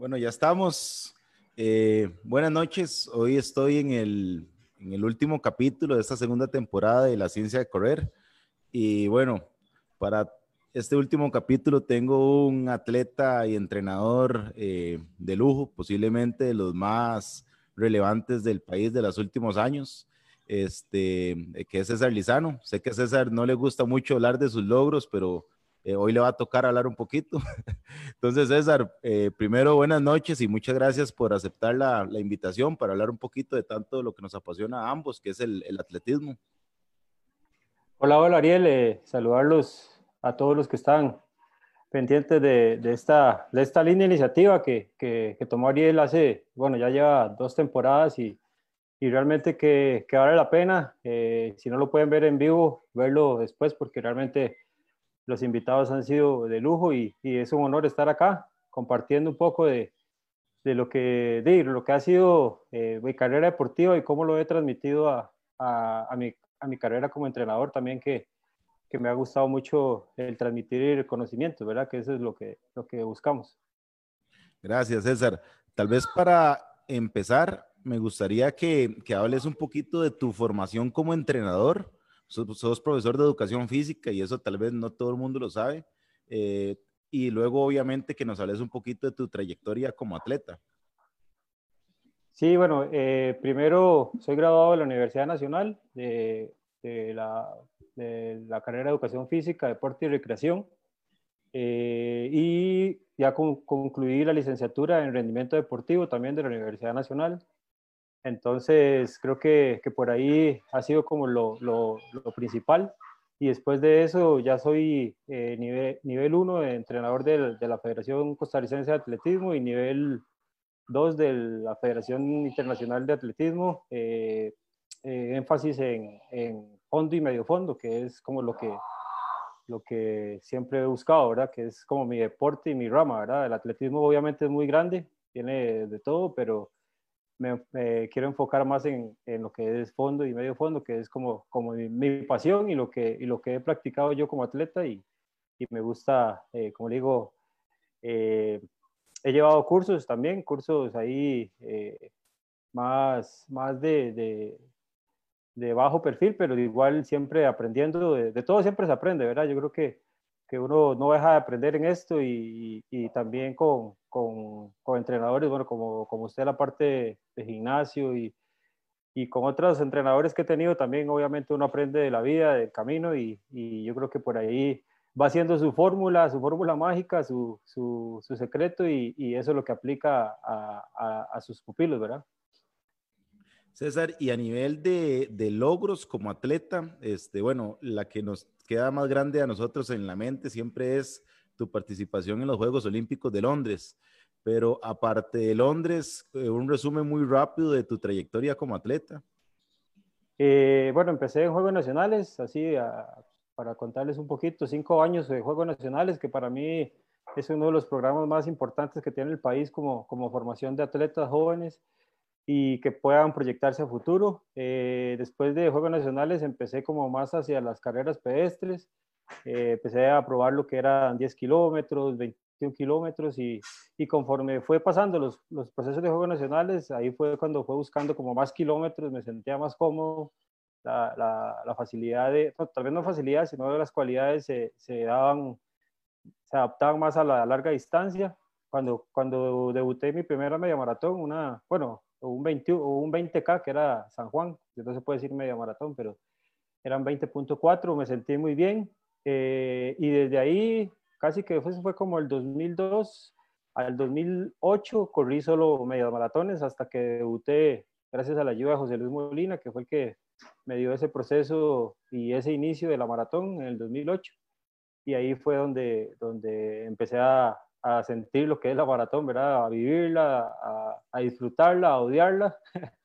Bueno, ya estamos. Eh, buenas noches. Hoy estoy en el, en el último capítulo de esta segunda temporada de La Ciencia de Correr. Y bueno, para este último capítulo tengo un atleta y entrenador eh, de lujo, posiblemente de los más relevantes del país de los últimos años, este, que es César Lizano. Sé que a César no le gusta mucho hablar de sus logros, pero eh, hoy le va a tocar hablar un poquito. Entonces, César, eh, primero buenas noches y muchas gracias por aceptar la, la, invitación para hablar un poquito de tanto lo que nos apasiona a ambos, que es el, el atletismo. Hola, hola Ariel, eh, saludarlos a todos los que están pendientes de, de, esta, de esta linda iniciativa que, que, que, tomó Ariel hace, bueno, ya lleva dos temporadas y, y realmente que, que, vale la pena. si no lo pueden ver en vivo, verlo después porque realmente los invitados han sido de lujo y, es un honor estar acá compartiendo un poco de, de lo, que, de lo que ha sido eh, mi carrera deportiva y cómo lo he transmitido a, a, mi, a mi carrera como entrenador también, que, que me ha gustado mucho el transmitir el conocimiento, ¿verdad? Que eso es lo que, lo que buscamos. Gracias, César. Tal vez para empezar, me gustaría que, que hables un poquito de tu formación como entrenador sos, profesor de educación física y eso tal vez no todo el mundo lo sabe. Eh, y luego, obviamente, que nos hables un poquito de tu trayectoria como atleta. Sí, bueno, eh, primero soy graduado de la Universidad Nacional de, la, de la, carrera de Educación Física, Deporte y Recreación. Eh, y ya con, concluí la licenciatura en Rendimiento Deportivo también de la Universidad Nacional. Entonces, creo que, que por ahí ha sido como lo, lo, lo, principal. Y después de eso, ya soy eh, nivel, nivel 1 de entrenador de, la Federación Costarricense de Atletismo y nivel 2 de la Federación Internacional de Atletismo. Eh, eh, énfasis en, en, fondo y medio fondo, que es como lo que, lo que siempre he buscado, ¿verdad? Que es como mi deporte y mi rama, ¿verdad? El atletismo obviamente es muy grande, tiene de todo, pero me, me, quiero enfocar más en, en, lo que es fondo y medio fondo, que es como, como mi, mi, pasión y lo, que, y lo que he practicado yo como atleta y, y me gusta, eh, como digo, eh, he llevado cursos también, cursos ahí eh, más, más de, de, de, bajo perfil, pero igual siempre aprendiendo, de, de, todo siempre se aprende, ¿verdad? Yo creo que, que uno no deja de aprender en esto y, y, y también con, con, con, entrenadores, bueno, como, como usted la parte de gimnasio y, y, con otros entrenadores que he tenido también, obviamente uno aprende de la vida, del camino y, yo creo que por ahí va haciendo su fórmula, su fórmula mágica, su, su, su secreto y, eso es lo que aplica a, a, a, sus pupilos, ¿verdad? César, y a nivel de, logros como atleta, este, bueno, la que nos queda más grande a nosotros en la mente siempre es tu participación en los Juegos Olímpicos de Londres. Pero aparte de Londres, eh, un resumen muy rápido de tu trayectoria como atleta. Eh, bueno, empecé en Juegos Nacionales, así para contarles un poquito, cinco años de Juegos Nacionales, que para mí es uno de los programas más importantes que tiene el país como, como formación de atletas jóvenes y que puedan proyectarse a futuro. Eh, después de Juegos Nacionales empecé como más hacia las carreras pedestres, eh, empecé a probar lo que eran 10 kilómetros, 21 kilómetros y, y, conforme fue pasando los, los, procesos de Juegos Nacionales, ahí fue cuando fue buscando como más kilómetros, me sentía más cómodo, la, la, la facilidad de, no, tal vez no facilidad, sino las cualidades se, se, daban, se adaptaban más a la larga distancia. Cuando, cuando debuté mi primera media maratón, una, bueno, un, 20, un 20K que era San Juan, no se puede decir media maratón, pero eran 20.4, me sentí muy bien, eh, y desde ahí, casi que fue, fue como el 2002 al 2008, corrí solo medias maratones hasta que debuté, gracias a la ayuda de José Luis Molina, que fue el que me dio ese proceso y ese inicio de la maratón en el 2008. Y ahí fue donde, donde empecé a, a sentir lo que es la maratón, ¿verdad? A vivirla, a, a disfrutarla, a odiarla.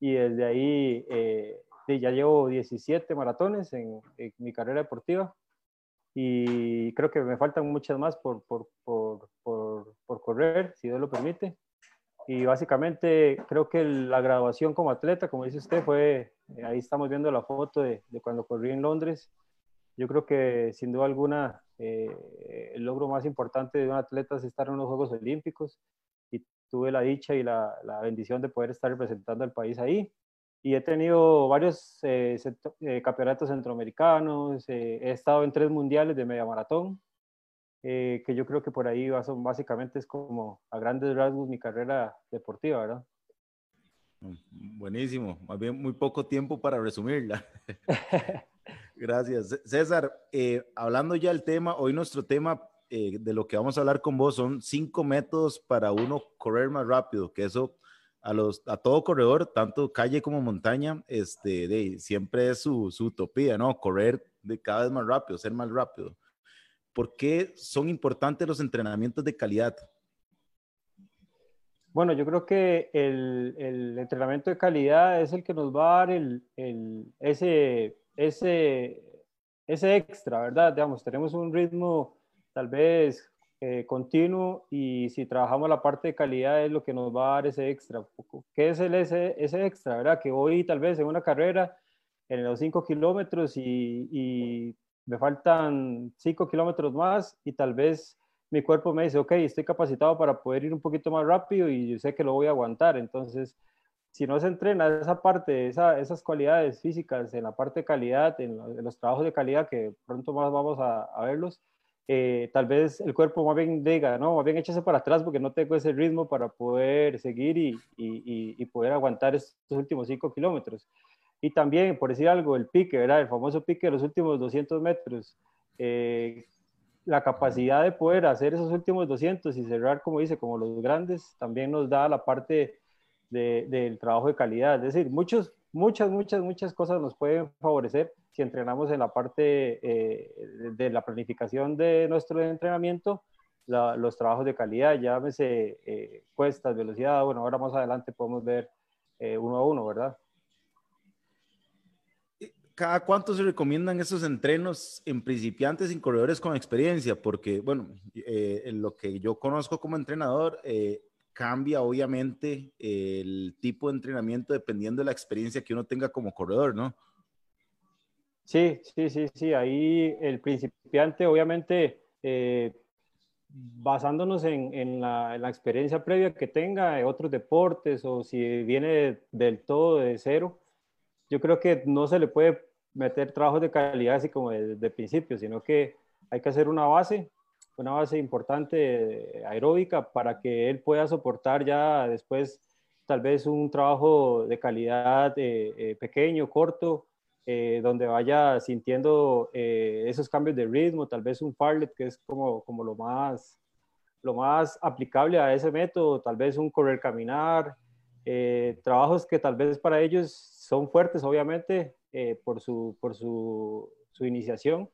y desde ahí eh, ya llevo 17 maratones en, en mi carrera deportiva y creo que me faltan muchas más por, por, por, por, correr, si Dios lo permite. Y básicamente creo que la graduación como atleta, como dice usted, fue, eh, ahí estamos viendo la foto de, de cuando corrí en Londres. Yo creo que sin duda alguna eh, el logro más importante de un atleta es estar en los Juegos Olímpicos y, tuve la dicha y la, la, bendición de poder estar representando al país ahí. Y he tenido varios eh, eh, campeonatos centroamericanos, eh, he estado en tres mundiales de media maratón, que yo creo que por ahí son, básicamente es como a grandes rasgos mi carrera deportiva, ¿verdad? Mm, buenísimo, más bien muy poco tiempo para resumirla. Gracias. César, hablando ya del tema, hoy nuestro tema eh, de lo que vamos a hablar con vos son cinco métodos para uno correr más rápido, que eso a, los, a todo corredor, tanto calle como montaña, este, de, siempre es su, su utopía, ¿no? Correr de cada vez más rápido, ser más rápido. ¿Por qué son importantes los entrenamientos de calidad? Bueno, yo creo que el, el, entrenamiento de calidad es el que nos va a dar el, el, ese, ese, ese extra, ¿verdad? Digamos, tenemos un ritmo tal vez eh, continuo y si trabajamos la parte de calidad es lo que nos va a dar ese extra. ¿Qué es el ese, ese extra? ¿verdad? Que hoy tal vez en una carrera en los 5 kilómetros y, y, me faltan 5 kilómetros más y tal vez mi cuerpo me dice, ok, estoy capacitado para poder ir un poquito más rápido y yo sé que lo voy a aguantar. Entonces, si no se entrena esa parte, esa, esas cualidades físicas en la parte de calidad, en, los trabajos de calidad que pronto más vamos a, a verlos, eh, tal vez el cuerpo más bien diga, no, más bien échese para atrás porque no tengo ese ritmo para poder seguir y, y, y poder aguantar estos últimos 5 kilómetros. Y también, por decir algo, el pique, ¿verdad? El famoso pique de los últimos 200 metros. Eh, la capacidad de poder hacer esos últimos 200 y cerrar, como dice, como los grandes, también nos da la parte de, del trabajo de calidad. Es decir, muchos, muchas, muchas, muchas cosas nos pueden favorecer si entrenamos en la parte eh, de la planificación de nuestro entrenamiento, los trabajos de calidad, llámese eh, cuestas, velocidad, bueno, ahora más adelante podemos ver eh, uno a uno, ¿verdad? ¿Cada cuánto se recomiendan esos entrenos en principiantes y corredores con experiencia? Porque, bueno, en lo que yo conozco como entrenador, cambia obviamente el tipo de entrenamiento dependiendo de la experiencia que uno tenga como corredor, ¿no? Sí, sí, sí, sí. Ahí el principiante, obviamente, eh, basándonos en, la, experiencia previa que tenga de otros deportes o si viene del todo de cero, yo creo que no se le puede meter trabajos de calidad así como desde de principio, sino que hay que hacer una base, una base importante aeróbica para que él pueda soportar ya después tal vez un trabajo de calidad eh, eh, pequeño, corto, eh, donde vaya sintiendo eh, esos cambios de ritmo, tal vez un farlet que es como, como lo, más, lo más aplicable a ese método, tal vez un correr caminar, eh, trabajos que tal vez para ellos son fuertes, obviamente, por, su, por su, su, iniciación,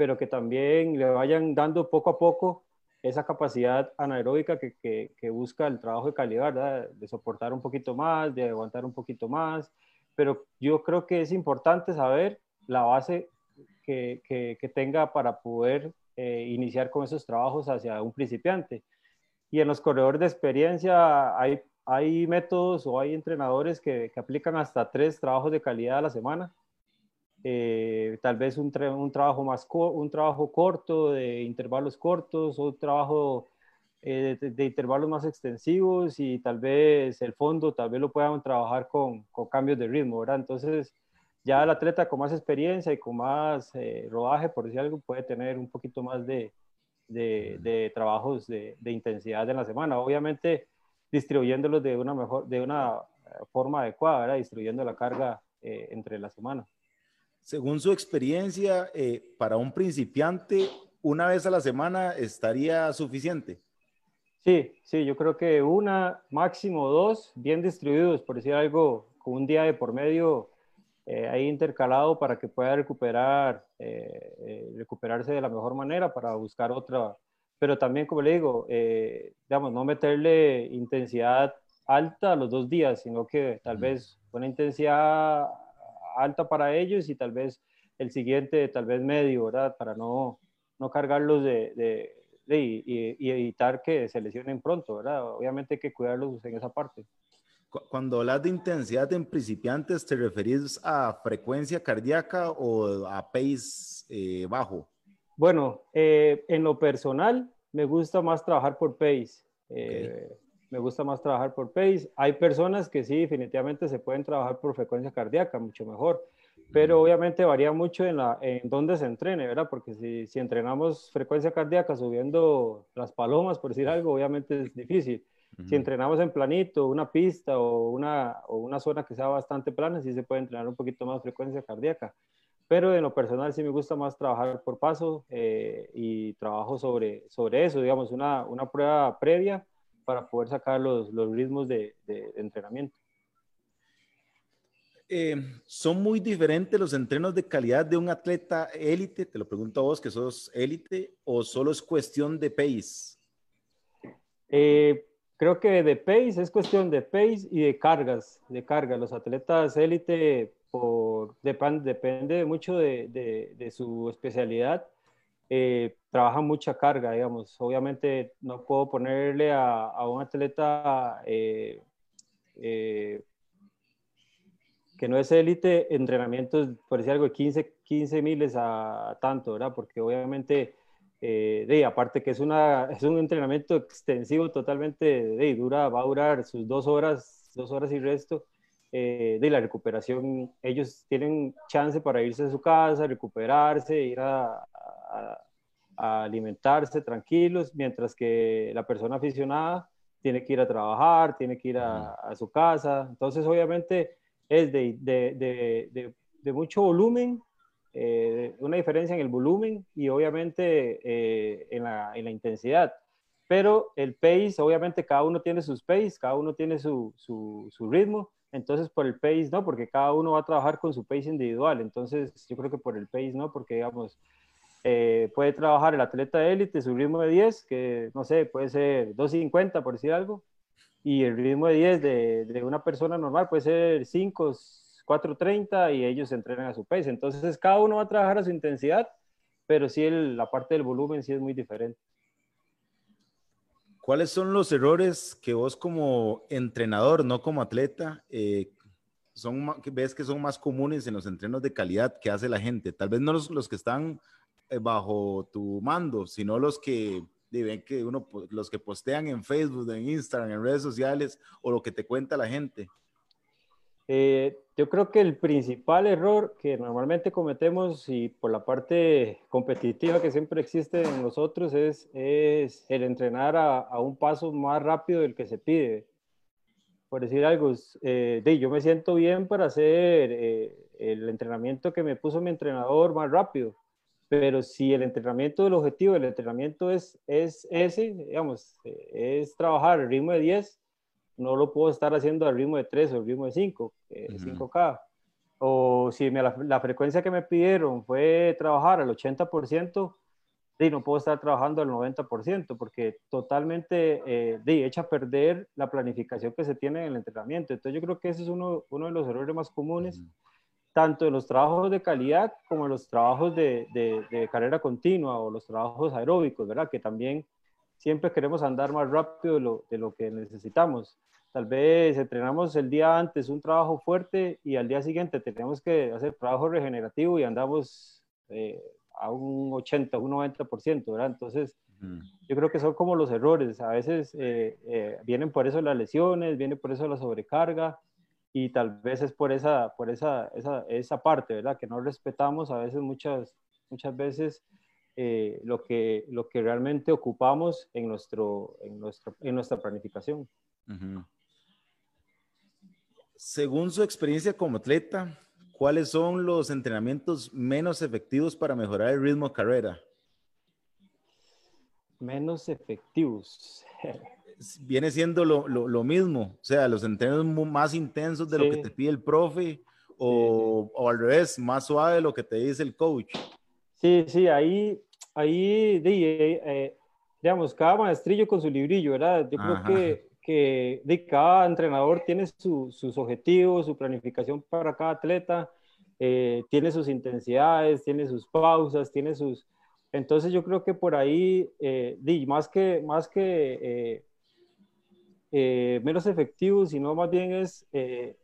pero que también le vayan dando poco a poco esa capacidad anaeróbica que, que, que busca el trabajo de calidad, de soportar un poquito más, de aguantar un poquito más, pero yo creo que es importante saber la base que, que, tenga para poder eh, iniciar con esos trabajos hacia un principiante. Y en los corredores de experiencia hay, hay métodos o hay entrenadores que, que aplican hasta tres trabajos de calidad a la semana. Eh, tal vez un, trabajo más un trabajo corto de intervalos cortos o un trabajo eh, de, intervalos más extensivos y tal vez el fondo, tal vez lo puedan trabajar con, con cambios de ritmo, ¿verdad? Entonces, ya el atleta con más experiencia y con más eh, rodaje, por decir algo, puede tener un poquito más de, de, trabajos de, intensidad en la semana. Obviamente, distribuyéndolos de una, mejor, de una forma adecuada, distribuyendo la carga eh, entre la semana. Según su experiencia, para un principiante, una vez a la semana estaría suficiente. Sí, sí, yo creo que una, máximo dos, bien distribuidos, por decir algo, con un día de por medio eh, ahí intercalado para que pueda recuperar, eh, eh, recuperarse de la mejor manera para buscar otra. Pero también, como le digo, digamos, no meterle intensidad alta a los dos días, sino que tal vez una intensidad alta para ellos y tal vez el siguiente, tal vez medio, ¿verdad? Para no, no cargarlos de y, evitar que se lesionen pronto, ¿verdad? Obviamente hay que cuidarlos en esa parte. Cuando hablas de intensidad en principiantes, ¿te referís a frecuencia cardíaca o a pace eh, bajo? Bueno, eh, en lo personal me gusta más trabajar por pace. Eh, me gusta más trabajar por pace. Hay personas que sí, definitivamente se pueden trabajar por frecuencia cardíaca, mucho mejor, pero obviamente varía mucho en, la, en dónde se entrene, ¿verdad? Porque si, si entrenamos frecuencia cardíaca subiendo las palomas, por decir algo, obviamente es difícil. Si entrenamos en planito, una pista o una, o una zona que sea bastante plana, sí se puede entrenar un poquito más frecuencia cardíaca. Pero en lo personal sí me gusta más trabajar por paso eh, y trabajo sobre, sobre eso, digamos, una, una prueba previa para poder sacar los, los ritmos de, de, entrenamiento. Eh, ¿Son muy diferentes los entrenos de calidad de un atleta élite? Te lo pregunto a vos que sos élite o solo es cuestión de pace? Eh, creo que de pace es cuestión de pace y de cargas, de carga. Los atletas élite por, depende mucho de, de, de su especialidad eh, trabaja mucha carga, digamos. Obviamente no puedo ponerle a, un atleta eh, eh, que no es élite entrenamientos, por decir algo, de 15, 15 miles a, tanto, ¿verdad? Porque obviamente, de, aparte que es, una, es un entrenamiento extensivo totalmente, de, dura, va a durar sus dos horas, dos horas y resto. De la recuperación, ellos tienen chance para irse a su casa, recuperarse, ir a, a, alimentarse tranquilos, mientras que la persona aficionada tiene que ir a trabajar, tiene que ir a, su casa. Entonces, obviamente, es de, de, de, mucho volumen, eh, una diferencia en el volumen y obviamente eh, en, la, en, la, intensidad. Pero el pace, obviamente, cada uno tiene sus pace, cada uno tiene su, su, su ritmo. Entonces, por el pace no, porque cada uno va a trabajar con su pace individual. Entonces, yo creo que por el pace no, porque digamos, eh, puede trabajar el atleta de élite su ritmo de 10, que no sé, puede ser 2.50 por decir algo, y el ritmo de 10 de, de una persona normal puede ser 5, 4.30 y ellos entrenan a su pace. Entonces cada uno va a trabajar a su intensidad, pero sí la parte del volumen sí es muy diferente. ¿Cuáles son los errores que vos como entrenador, no como atleta, eh, son, ves que son más comunes en los entrenos de calidad que hace la gente? Tal vez no los, los que están eh, bajo tu mando, sino los que ven que uno, los que postean en Facebook, en Instagram, en redes sociales o lo que te cuenta la gente? Eh, yo creo que el principal error que normalmente cometemos y por la parte competitiva que siempre existe en nosotros es, es el entrenar a, un paso más rápido del que se pide. Por decir algo, eh, de, yo me siento bien para hacer el entrenamiento que me puso mi entrenador más rápido pero si el entrenamiento del objetivo, el entrenamiento es, es ese, digamos, es trabajar al ritmo de 10, no lo puedo estar haciendo al ritmo de 3 o al ritmo de 5, 5K. O si me, la, frecuencia que me pidieron fue trabajar al 80%, y no puedo estar trabajando al 90% porque totalmente eh, de, echa a perder la planificación que se tiene en el entrenamiento. Entonces yo creo que ese es uno, uno de los errores más comunes tanto en los trabajos de calidad como en los trabajos de, de, carrera continua o los trabajos aeróbicos, ¿verdad? Que también siempre queremos andar más rápido de lo, de lo, que necesitamos. Tal vez entrenamos el día antes un trabajo fuerte y al día siguiente tenemos que hacer trabajo regenerativo y andamos eh, a un 80, un 90%, ¿verdad? Entonces, yo creo que son como los errores. A veces eh, eh, vienen por eso las lesiones, viene por eso la sobrecarga y tal vez es por esa, por esa, esa, esa parte, ¿verdad? Que no respetamos a veces, muchas, muchas veces, eh, lo, que, lo que realmente ocupamos en, nuestro, en, nuestro, en nuestra planificación. Según su experiencia como atleta, ¿cuáles son los entrenamientos menos efectivos para mejorar el ritmo de carrera? Menos efectivos. viene siendo lo, lo, lo, mismo, o sea, los entrenos más intensos de lo que te pide el profe o, o, al revés, más suave de lo que te dice el coach. Sí, sí, ahí, ahí, eh, eh, digamos, cada maestrillo con su librillo, ¿verdad? Yo creo que, que de cada entrenador tiene su, sus objetivos, su planificación para cada atleta, eh, tiene sus intensidades, tiene sus pausas, tiene sus... Entonces yo creo que por ahí, di, más que, más que eh, menos efectivo, sino más bien es, eh,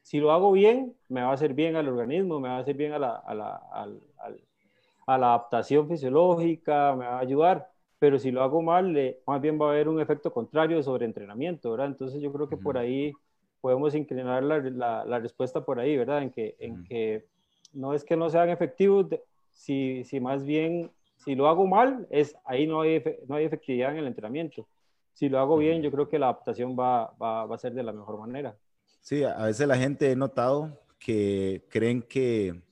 si lo hago bien, me va a hacer bien al organismo, me va a hacer bien a la, a la, a la adaptación fisiológica, me va a ayudar. pero si lo hago mal, más bien va a haber un efecto contrario sobre entrenamiento, ¿verdad? Entonces yo creo que por ahí podemos inclinar la, la, respuesta por ahí, ¿verdad? En que, en que no es que no sean efectivos, si, si más bien, si lo hago mal, es ahí no hay, no hay efectividad en el entrenamiento. Si lo hago bien, yo creo que la adaptación va, va, va a ser de la mejor manera. Sí, a veces la gente he notado que creen que,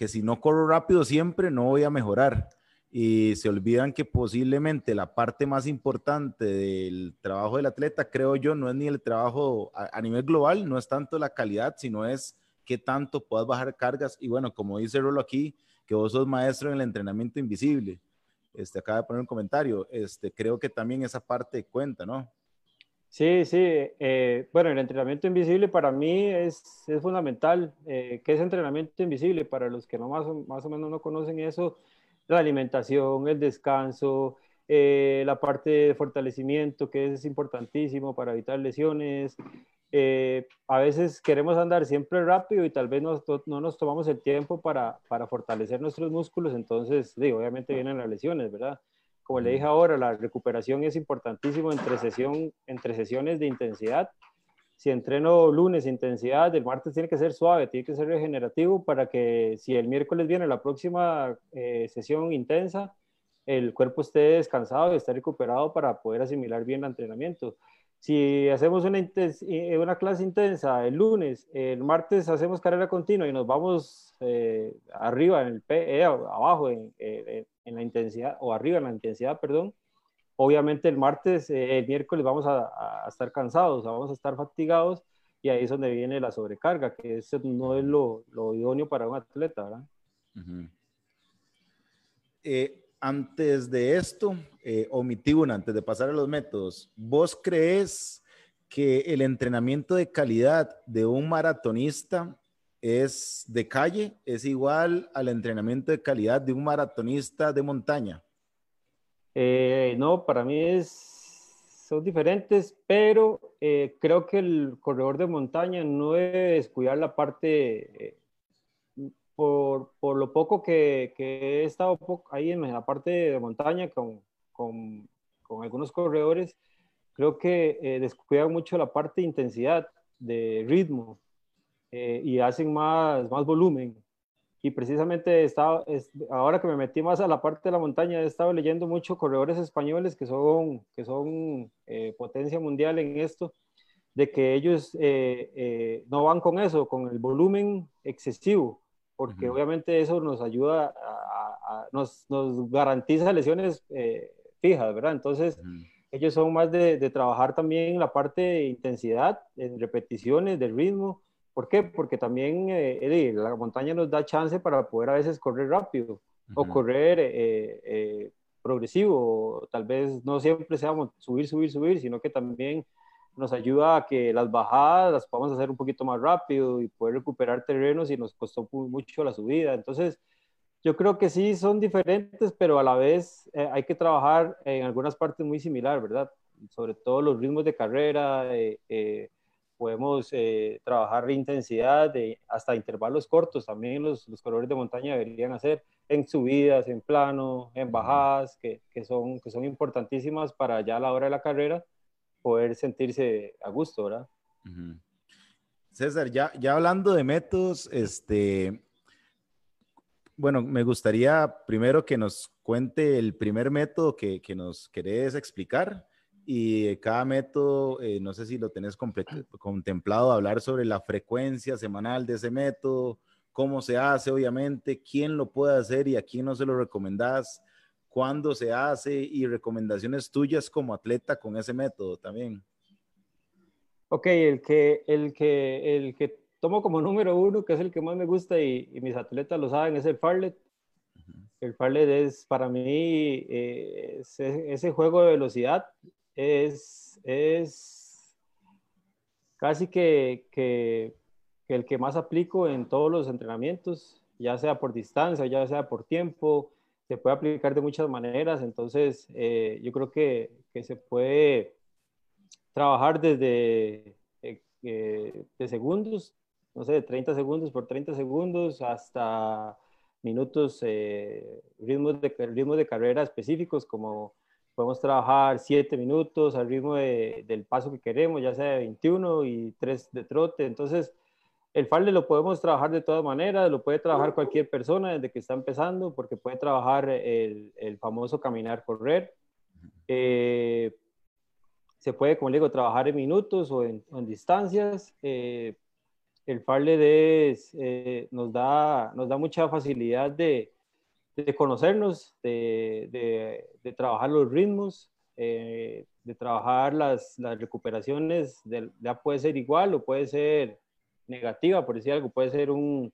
que si no corro rápido siempre no voy a mejorar y se olvidan que posiblemente la parte más importante del trabajo del atleta, creo yo, no es ni el trabajo a, nivel global, no es tanto la calidad, sino es qué tanto puedas bajar cargas. Y bueno, como dice Rolo aquí, que vos sos maestro en el entrenamiento invisible. Este, acaba de poner un comentario. Este, creo que también esa parte cuenta, ¿no? Sí, sí. Eh, bueno, el entrenamiento invisible para mí es, es fundamental. Eh, ¿Qué es entrenamiento invisible? Para los que no más, más o menos no conocen eso, la alimentación, el descanso, eh, la parte de fortalecimiento, que es importantísimo para evitar lesiones. Eh, a veces queremos andar siempre rápido y tal vez no, no nos tomamos el tiempo para, para, fortalecer nuestros músculos, entonces, digo, obviamente vienen las lesiones, ¿verdad? Como le dije ahora, la recuperación es importantísimo entre, sesión, entre sesiones de intensidad si entreno lunes intensidad, el martes tiene que ser suave, tiene que ser regenerativo para que si el miércoles viene la próxima eh, sesión intensa, el cuerpo esté descansado y esté recuperado para poder asimilar bien el entrenamiento. Si hacemos una, eh, una clase intensa el lunes, el martes hacemos carrera continua y nos vamos eh, arriba en el P, abajo en, en, la intensidad, o arriba en la intensidad, perdón, Obviamente el martes, eh, el miércoles vamos a, estar cansados, vamos a estar fatigados y ahí es donde viene la sobrecarga, que eso no es lo, idóneo para un atleta, ¿verdad? Eh, antes de esto, eh, omití una, antes de pasar a los métodos, ¿vos crees que el entrenamiento de calidad de un maratonista es de calle, es igual al entrenamiento de calidad de un maratonista de montaña? Eh, no, para mí es, son diferentes, pero eh, creo que el corredor de montaña no debe descuidar la parte, eh, por, por, lo poco que, he estado ahí en la parte de montaña con, con, con algunos corredores, creo que descuidan mucho la parte de intensidad, de ritmo, y hacen más, más volumen. Y precisamente estaba, ahora que me metí más a la parte de la montaña, he estado leyendo mucho corredores españoles que son, que son eh, potencia mundial en esto, de que ellos eh, eh, no van con eso, con el volumen excesivo, porque obviamente eso nos ayuda, a, nos, nos, garantiza lesiones fijas, ¿verdad? Entonces, ellos son más de, de trabajar también la parte de intensidad, en repeticiones, del ritmo, ¿Por qué? Porque también eh, la montaña nos da chance para poder a veces correr rápido o correr eh, eh, progresivo. Tal vez no siempre seamos subir, subir, subir, sino que también nos ayuda a que las bajadas las podamos hacer un poquito más rápido y poder recuperar terrenos y nos costó mucho la subida. Entonces, yo creo que sí son diferentes, pero a la vez hay que trabajar en algunas partes muy similar, ¿verdad? Sobre todo los ritmos de carrera, podemos eh, trabajar intensidad de, hasta intervalos cortos. También los, los corredores de montaña deberían hacer en subidas, en plano, en bajadas, que, que, son, que son importantísimas para ya a la hora de la carrera poder sentirse a gusto, ¿verdad? César, ya, ya hablando de métodos, este, bueno, me gustaría primero que nos cuente el primer método que, que nos querés explicar y cada método, eh, no sé si lo tenés contemplado, hablar sobre la frecuencia semanal de ese método, cómo se hace, obviamente, quién lo puede hacer y a quién no se lo recomendás, cuándo se hace y recomendaciones tuyas como atleta con ese método también. Ok, el que, el que, el que tomo como número uno, que es el que más me gusta y, mis atletas lo saben, es el Farlet. El Farlet es para mí eh, ese juego de velocidad es, es casi que, que, el que más aplico en todos los entrenamientos, ya sea por distancia, ya sea por tiempo, se puede aplicar de muchas maneras, entonces eh, yo creo que, que, se puede trabajar desde eh, eh, de segundos, no sé, de 30 segundos por 30 segundos hasta minutos, ritmos, de, ritmos de carrera específicos como podemos trabajar 7 minutos al ritmo del paso que queremos, ya sea de 21 y 3 de trote. Entonces, el farle lo podemos trabajar de todas maneras, lo puede trabajar cualquier persona desde que está empezando, porque puede trabajar el, el famoso caminar, correr. Eh, se puede, como le digo, trabajar en minutos o en, distancias. Eh, el farle eh, nos, da, nos da mucha facilidad de, de conocernos, de, de, trabajar los ritmos, de trabajar las, las recuperaciones. ya puede ser igual o puede ser negativa, por decir algo, puede ser un,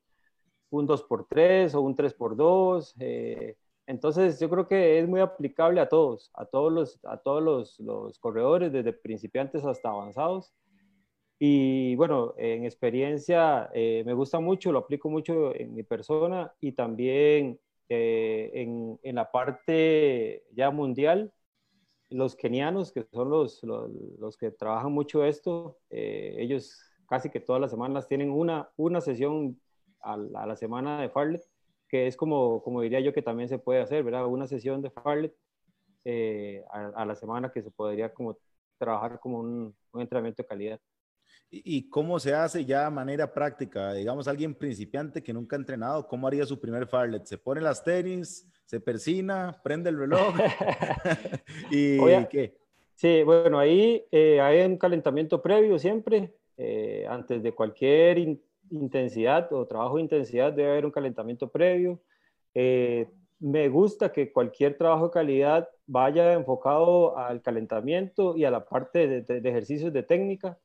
un 2x3 o un 3x2. Eh, entonces yo creo que es muy aplicable a todos, a todos los, a todos los, los, corredores, desde principiantes hasta avanzados. Y bueno, en experiencia eh, me gusta mucho, lo aplico mucho en mi persona y también eh, en, en, la parte ya mundial. Los kenianos, que son los, los, que trabajan mucho esto, ellos casi que todas las semanas tienen una, una sesión a la, semana de Farlet, que es como, como diría yo que también se puede hacer, ¿verdad? Una sesión de Farlet eh, a, la semana que se podría como trabajar como un, un entrenamiento de calidad. ¿Y cómo se hace ya de manera práctica? Digamos, alguien principiante que nunca ha entrenado, ¿cómo haría su primer farlet? ¿Se pone las tenis, se persina, prende el reloj? ¿Y qué? Sí, bueno, ahí eh, hay un calentamiento previo siempre. Eh, antes de cualquier intensidad o trabajo de intensidad debe haber un calentamiento previo. Eh, me gusta que cualquier trabajo de calidad vaya enfocado al calentamiento y a la parte de, ejercicios de técnica,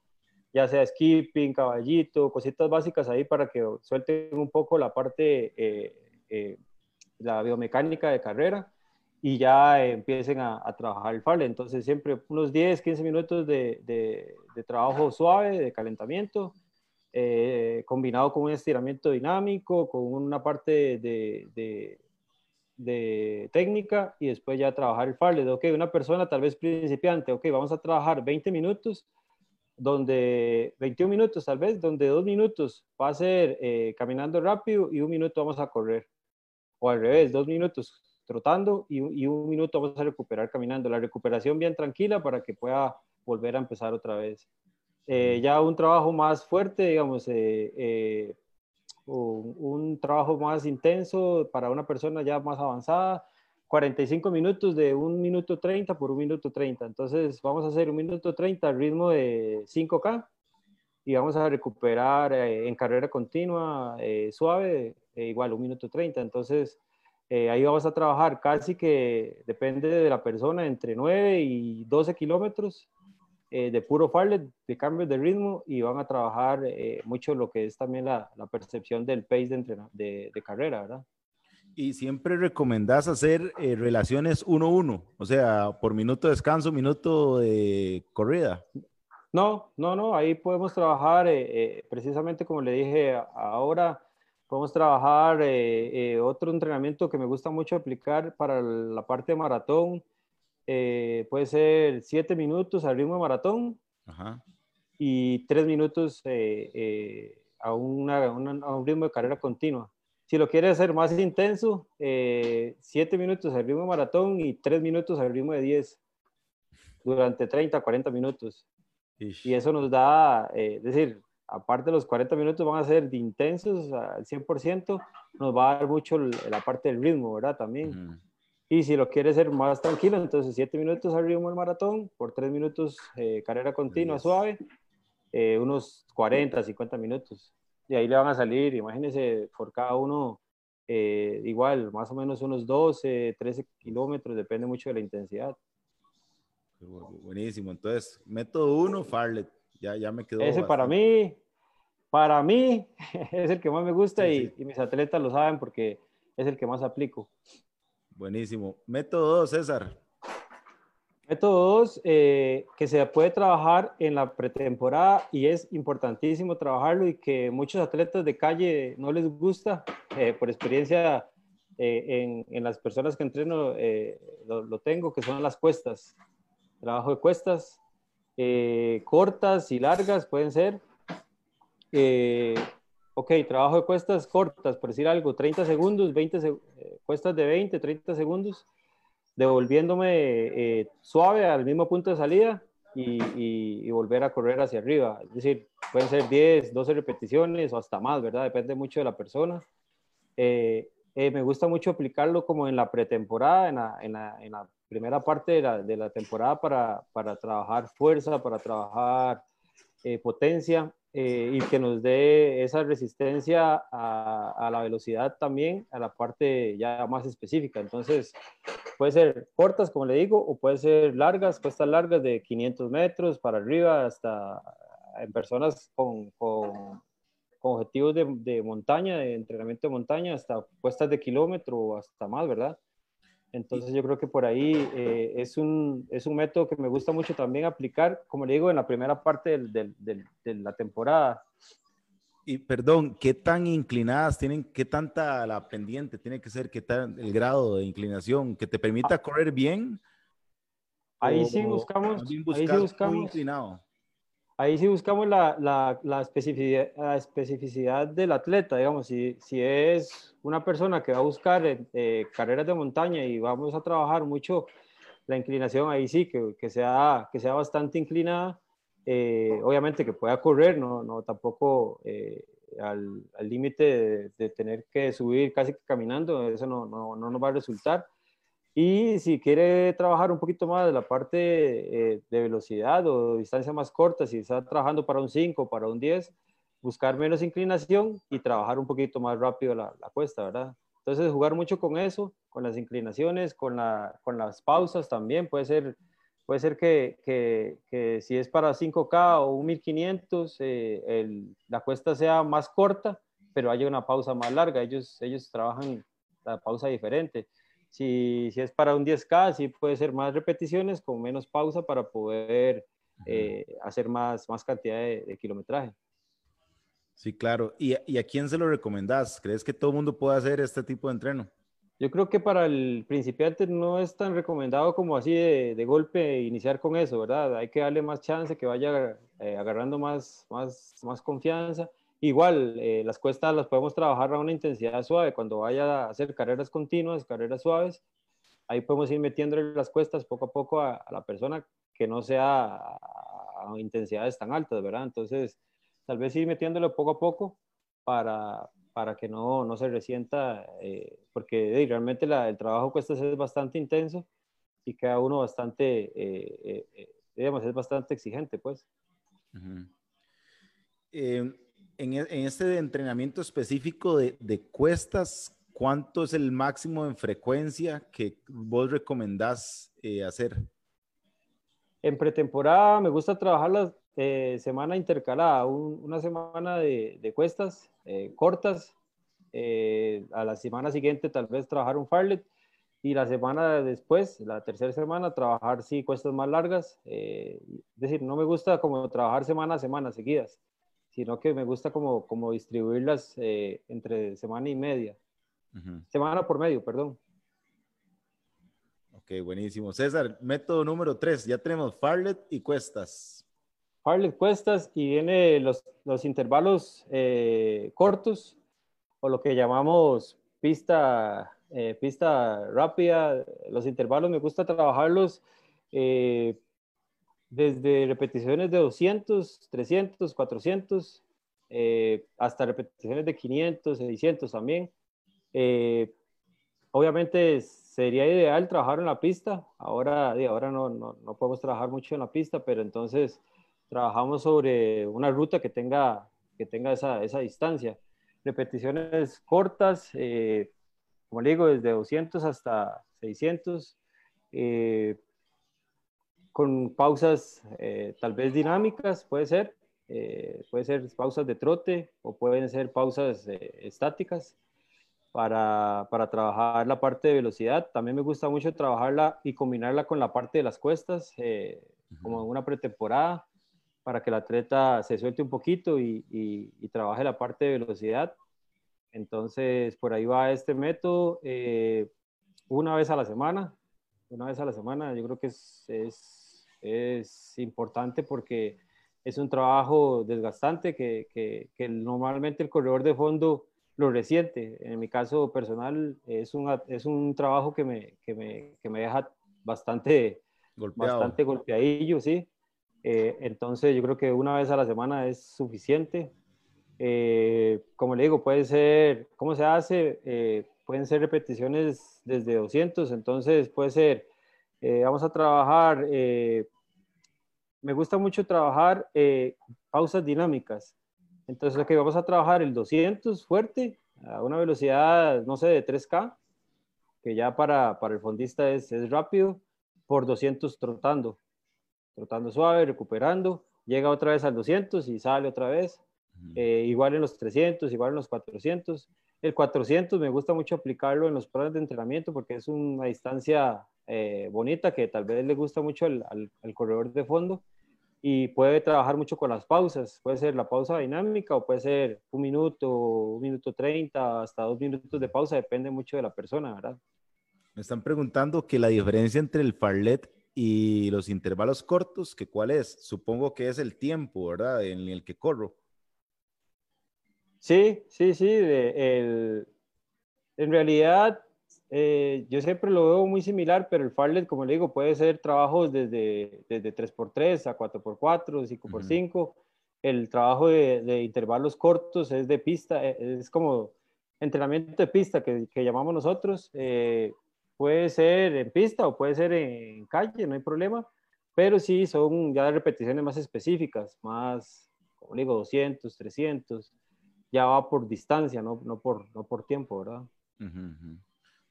ya sea skipping, caballito, cositas básicas ahí para que suelten un poco la parte, eh, la biomecánica de carrera y ya empiecen a, trabajar el farle. Entonces siempre unos 10, 15 minutos de, de, trabajo suave, de calentamiento, eh, combinado con un estiramiento dinámico, con una parte de, de, técnica y después ya trabajar el farle. Ok, una persona tal vez principiante, ok, vamos a trabajar 20 minutos, donde 21 minutos tal vez, donde dos minutos va a ser eh, caminando rápido y un minuto vamos a correr. O al revés, dos minutos trotando y, un minuto vamos a recuperar caminando. La recuperación bien tranquila para que pueda volver a empezar otra vez. Eh, ya un trabajo más fuerte, digamos, eh, eh, un, trabajo más intenso para una persona ya más avanzada, 45 minutos de un minuto 30 por un minuto 30. Entonces vamos a hacer un minuto 30 al ritmo de 5K y vamos a recuperar en carrera continua, suave, igual un minuto 30. Entonces eh, ahí vamos a trabajar casi que, depende de la persona, entre 9 y 12 kilómetros eh, de puro farlet, de cambios de ritmo, y van a trabajar eh, mucho lo que es también la, la percepción del pace de, de, de, carrera, ¿verdad? Y siempre recomendás hacer relaciones 1-1, o sea, por minuto de descanso, minuto de corrida. No, no, no, ahí podemos trabajar precisamente como le dije ahora Podemos trabajar eh, eh, otro entrenamiento que me gusta mucho aplicar para la parte de maratón. Eh, puede ser siete minutos al ritmo de maratón y tres minutos a, un ritmo de carrera continua. Si lo quieres hacer más intenso, siete minutos al ritmo de maratón y tres minutos al ritmo de 10 durante 30, 40 minutos. Y eso nos da, es decir, aparte de los 40 minutos van a ser de intensos al 100%, nos va a dar mucho la parte del ritmo, ¿verdad? También. Y si lo quieres ser más tranquilo, entonces 7 minutos al ritmo del maratón, por 3 minutos eh, carrera continua suave, eh, unos 40, 50 minutos. Y ahí le van a salir, imagínense, por cada uno, eh, igual, más o menos unos 12, 13 kilómetros, depende mucho de la intensidad. Buenísimo. Entonces, método 1, Farlet. Ya, ya me quedó. Ese para mí, para mí es el que más me gusta y, mis atletas lo saben porque es el que más aplico. Buenísimo. Método 2, César. Método 2, eh, que se puede trabajar en la pretemporada y es importantísimo trabajarlo y que muchos atletas de calle no les gusta, eh, por experiencia eh, en, las personas que entreno lo, lo, tengo, que son las cuestas. Trabajo de cuestas, cortas y largas pueden ser, eh, ok, trabajo de cuestas cortas, por decir algo, 30 segundos, 20 eh, cuestas de 20, 30 segundos. Devolviéndome suave al mismo punto de salida y, y, volver a correr hacia arriba. Es decir, pueden ser 10, 12 repeticiones o hasta más, ¿verdad? Depende mucho de la persona. Eh, eh, me gusta mucho aplicarlo como en la pretemporada, en la, en la, en la primera parte de la, de la temporada para, para, trabajar fuerza, para trabajar eh, y que nos dé esa resistencia a, a, la velocidad también, a la parte ya más específica. Entonces, puede ser cortas, como le digo, o puede ser largas, cuestas largas de 500 metros para arriba hasta en personas con, con con objetivos de, de, montaña, de entrenamiento de montaña, hasta puestas de kilómetro o hasta más, ¿verdad? Entonces yo creo que por ahí eh, es, un, es un método que me gusta mucho también aplicar, como le digo, en la primera parte del, del, de la temporada. Y perdón, ¿qué tan inclinadas tienen, qué tanta la pendiente tiene que ser, qué tan el grado de inclinación que te permita ah. correr bien? Ahí sí buscamos, ahí sí buscamos. Muy inclinado ahí sí buscamos la, la, la, especificidad, la, especificidad, del atleta, digamos, si, si, es una persona que va a buscar eh, carreras de montaña y vamos a trabajar mucho la inclinación, ahí sí, que, que sea, que sea bastante inclinada, eh, obviamente que pueda correr, no, no tampoco eh, al límite de, de, tener que subir casi caminando, eso no, no, no nos va a resultar y si quiere trabajar un poquito más de la parte eh, de velocidad o distancia más corta, si está trabajando para un 5, para un 10, buscar menos inclinación y trabajar un poquito más rápido la, la cuesta, ¿verdad? Entonces, jugar mucho con eso, con las inclinaciones, con, la, con las pausas también. Puede ser, puede ser que, que, si es para 5K o un 1500, eh, el, la cuesta sea más corta, pero haya una pausa más larga. Ellos, ellos trabajan la pausa diferente. Si, si es para un 10K, sí puede ser más repeticiones con menos pausa para poder eh, hacer más, más cantidad de, kilometraje. Sí, claro. ¿Y, ¿Y, a quién se lo recomendás? ¿Crees que todo el mundo puede hacer este tipo de entreno? Yo creo que para el principiante no es tan recomendado como así de, de golpe iniciar con eso, ¿verdad? Hay que darle más chance, que vaya eh, agarrando más, más, más confianza Igual, eh, las cuestas las podemos trabajar a una intensidad suave. Cuando vaya a hacer carreras continuas, carreras suaves, ahí podemos ir metiéndole las cuestas poco a poco a, la persona que no sea a, intensidades tan altas, ¿verdad? Entonces, tal vez ir metiéndolo poco a poco para, para que no, no se resienta, eh, porque realmente la, el trabajo cuestas es bastante intenso y queda uno bastante, eh, digamos, es bastante exigente, pues en, e, en este entrenamiento específico de, cuestas, ¿cuánto es el máximo en frecuencia que vos recomendás eh, hacer? En pretemporada me gusta trabajar la eh, semana intercalada, una semana de, de cuestas eh, cortas, a la semana siguiente tal vez trabajar un farlet y la semana después, la tercera semana, trabajar sí cuestas más largas. es decir, no me gusta como trabajar semana a semana seguidas sino que me gusta como, como distribuirlas eh, entre semana y media. Semana por medio, perdón. Ok, buenísimo. César, método número tres, ya tenemos Farlet y cuestas. Farlet, cuestas y viene los, los intervalos eh, cortos o lo que llamamos pista, eh, pista rápida. Los intervalos me gusta trabajarlos desde repeticiones de 200, 300, 400, hasta repeticiones de 500, 600 también. Eh, obviamente sería ideal trabajar en la pista. Ahora, ahora no, no, no, podemos trabajar mucho en la pista, pero entonces trabajamos sobre una ruta que tenga, que tenga esa, esa distancia. Repeticiones cortas, eh, como le digo, desde 200 hasta 600. Eh, con pausas eh, tal vez dinámicas, puede ser, eh, puede ser pausas de trote o pueden ser pausas eh, estáticas para, para, trabajar la parte de velocidad. También me gusta mucho trabajarla y combinarla con la parte de las cuestas, como en una pretemporada, para que el atleta se suelte un poquito y, y, y trabaje la parte de velocidad. Entonces, por ahí va este método, una vez a la semana, una vez a la semana, yo creo que es, es es importante porque es un trabajo desgastante que, que, normalmente el corredor de fondo lo reciente. En mi caso personal es un, es un trabajo que me, que me, que me deja bastante, bastante golpeadillo, sí. Eh, entonces yo creo que una vez a la semana es suficiente. Eh, como le digo, puede ser, ¿cómo se hace? Eh, pueden ser repeticiones desde 200, entonces puede ser, vamos a trabajar, me gusta mucho trabajar pausas dinámicas. Entonces, ok, vamos a trabajar el 200 fuerte a una velocidad, no sé, de 3K, que ya para, para el fondista es, es rápido, por 200 trotando trotando suave, recuperando, llega otra vez al 200 y sale otra vez. Eh, igual en los 300, igual en los 400. El 400 me gusta mucho aplicarlo en los planes de entrenamiento porque es una distancia eh, bonita que tal vez le gusta mucho al, al, corredor de fondo y puede trabajar mucho con las pausas. Puede ser la pausa dinámica o puede ser un minuto, un minuto 30, hasta dos minutos de pausa, depende mucho de la persona, ¿verdad? Me están preguntando que la diferencia entre el farlet y los intervalos cortos, que cuál es? Supongo que es el tiempo, ¿verdad? En el que corro. Sí, sí, sí. en realidad, eh, yo siempre lo veo muy similar, pero el Farlet, como le digo, puede ser trabajos desde, desde 3x3 a 4x4, 5x5. El trabajo de, intervalos cortos es de pista, eh, es como entrenamiento de pista que, que llamamos nosotros. Eh, Puede ser en pista o puede ser en calle, no hay problema, pero sí son ya repeticiones más específicas, más, como digo, 200, 300, ya va por distancia, no, no, por, no por tiempo, ¿verdad?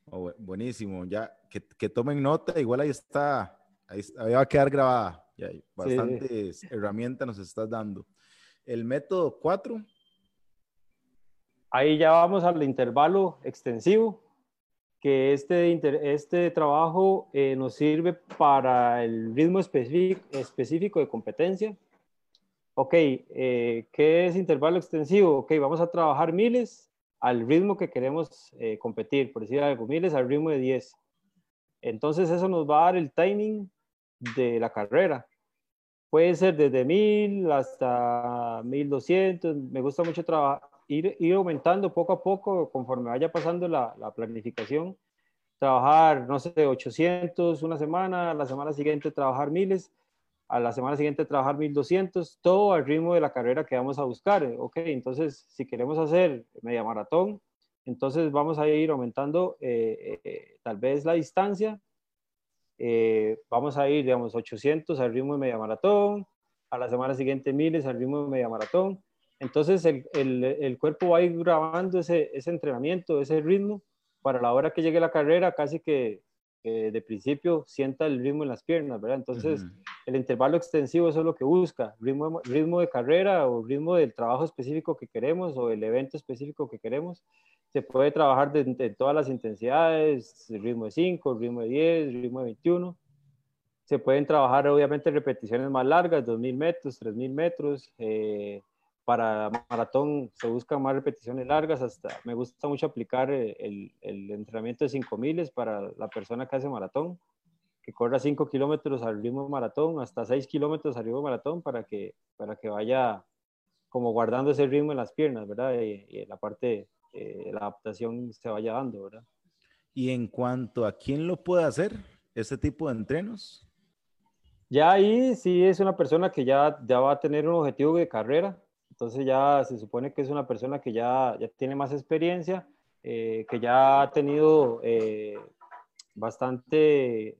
Oh, buenísimo, ya que, que, tomen nota, igual ahí está, ahí, va a quedar grabada, ya hay bastantes herramientas nos estás dando. El método 4. Ahí ya vamos al intervalo extensivo, que este, este trabajo eh, nos sirve para el ritmo específico, específico de competencia. Ok, eh, ¿qué es intervalo extensivo? Ok, vamos a trabajar miles al ritmo que queremos eh, competir, por decir algo, miles al ritmo de 10. Entonces eso nos va a dar el timing de la carrera. Puede ser desde 1000 hasta 1200. Me gusta mucho ir, aumentando poco a poco conforme vaya pasando la, planificación. Trabajar, no sé, 800 una semana, la semana siguiente trabajar miles, a la semana siguiente trabajar 1200, todo al ritmo de la carrera que vamos a buscar. Ok, entonces si queremos hacer media maratón, entonces vamos a ir aumentando eh, eh, tal vez la distancia. Eh, vamos a ir, digamos, 800 al ritmo de media maratón, a la semana siguiente miles al ritmo de media maratón, entonces el, el, el, cuerpo va a ir grabando ese, ese, entrenamiento, ese ritmo, para la hora que llegue la carrera, casi que de principio sienta el ritmo en las piernas, ¿verdad? Entonces el intervalo extensivo eso es lo que busca, ritmo, ritmo de carrera o ritmo del trabajo específico que queremos o el evento específico que queremos. Se puede trabajar de, de todas las intensidades, ritmo de 5, ritmo de 10, ritmo de 21 se pueden trabajar obviamente repeticiones más largas, 2.000 metros, 3.000 metros, eh, para maratón se buscan más repeticiones largas, hasta me gusta mucho aplicar el, el entrenamiento de 5000 para la persona que hace maratón, que corra 5 kilómetros al ritmo de maratón, hasta 6 kilómetros al ritmo de maratón para que, para que vaya como guardando ese ritmo en las piernas, ¿verdad? Y, y la parte, eh, la adaptación se vaya dando, ¿verdad? Y en cuanto a quién lo puede hacer, ese tipo de entrenos. Ya ahí sí es una persona que ya, ya va a tener un objetivo de carrera, entonces ya se supone que es una persona que ya, ya tiene más experiencia, eh, que ya ha tenido eh, bastante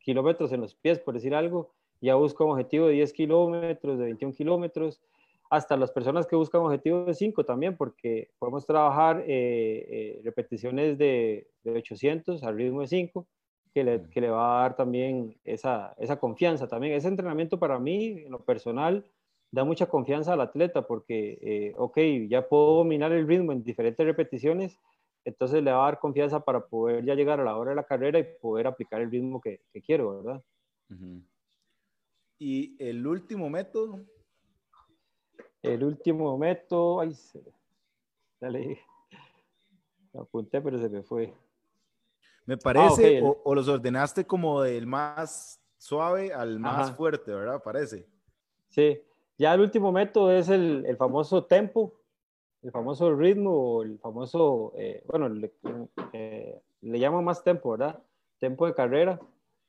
kilómetros en los pies, por decir algo, ya busca un objetivo de 10 kilómetros, de 21 kilómetros, hasta las personas que buscan objetivos de 5 también, porque podemos trabajar eh, repeticiones de, de, 800 al ritmo de 5, que le, que le, va a dar también esa, esa confianza también. Ese entrenamiento para mí, en lo personal, da mucha confianza al atleta porque, eh, ok, ya puedo dominar el ritmo en diferentes repeticiones, entonces le va a dar confianza para poder ya llegar a la hora de la carrera y poder aplicar el ritmo que, quiero, ¿verdad? ¿Y el último método? El último método, ay, se, dale, lo apunté pero se me fue. Me parece, ah, o, los ordenaste como del más suave al más fuerte, ¿verdad? Parece. Sí, ya el último método es el, el famoso tempo, el famoso ritmo el famoso, eh, bueno, le, eh, le, llaman más tempo, ¿verdad? Tempo de carrera.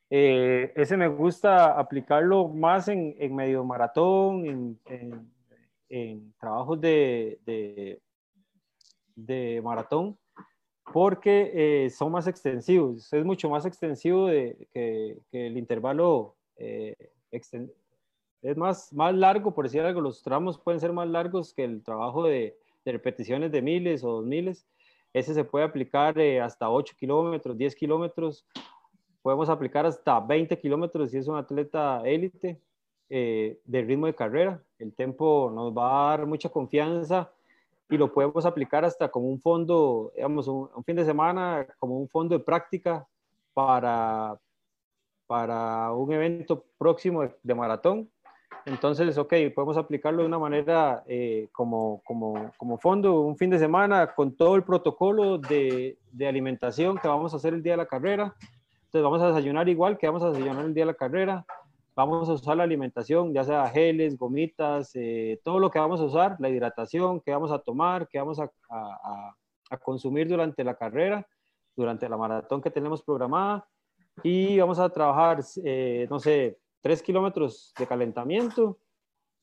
Eh, ese me gusta aplicarlo más en, en medio maratón, en, en, en trabajos de, de, de, maratón, porque son más extensivos. Es mucho más extensivo de, que, que el intervalo es más, más largo, por decir algo, los tramos pueden ser más largos que el trabajo de, de repeticiones de miles o dos miles. Ese se puede aplicar eh, hasta 8 kilómetros, 10 kilómetros. Podemos aplicar hasta 20 kilómetros si es un atleta élite eh, de ritmo de carrera. El tiempo nos va a dar mucha confianza y lo podemos aplicar hasta como un fondo, digamos, un, fin de semana, como un fondo de práctica para, para un evento próximo de maratón entonces, ok, podemos aplicarlo de una manera eh, como, como, como, fondo, un fin de semana con todo el protocolo de, de, alimentación que vamos a hacer el día de la carrera. Entonces, vamos a desayunar igual que vamos a desayunar el día de la carrera. Vamos a usar la alimentación, ya sea geles, gomitas, eh, todo lo que vamos a usar, la hidratación que vamos a tomar, que vamos a, a, consumir durante la carrera, durante la maratón que tenemos programada. Y vamos a trabajar, eh, no sé, 3 kilómetros de calentamiento,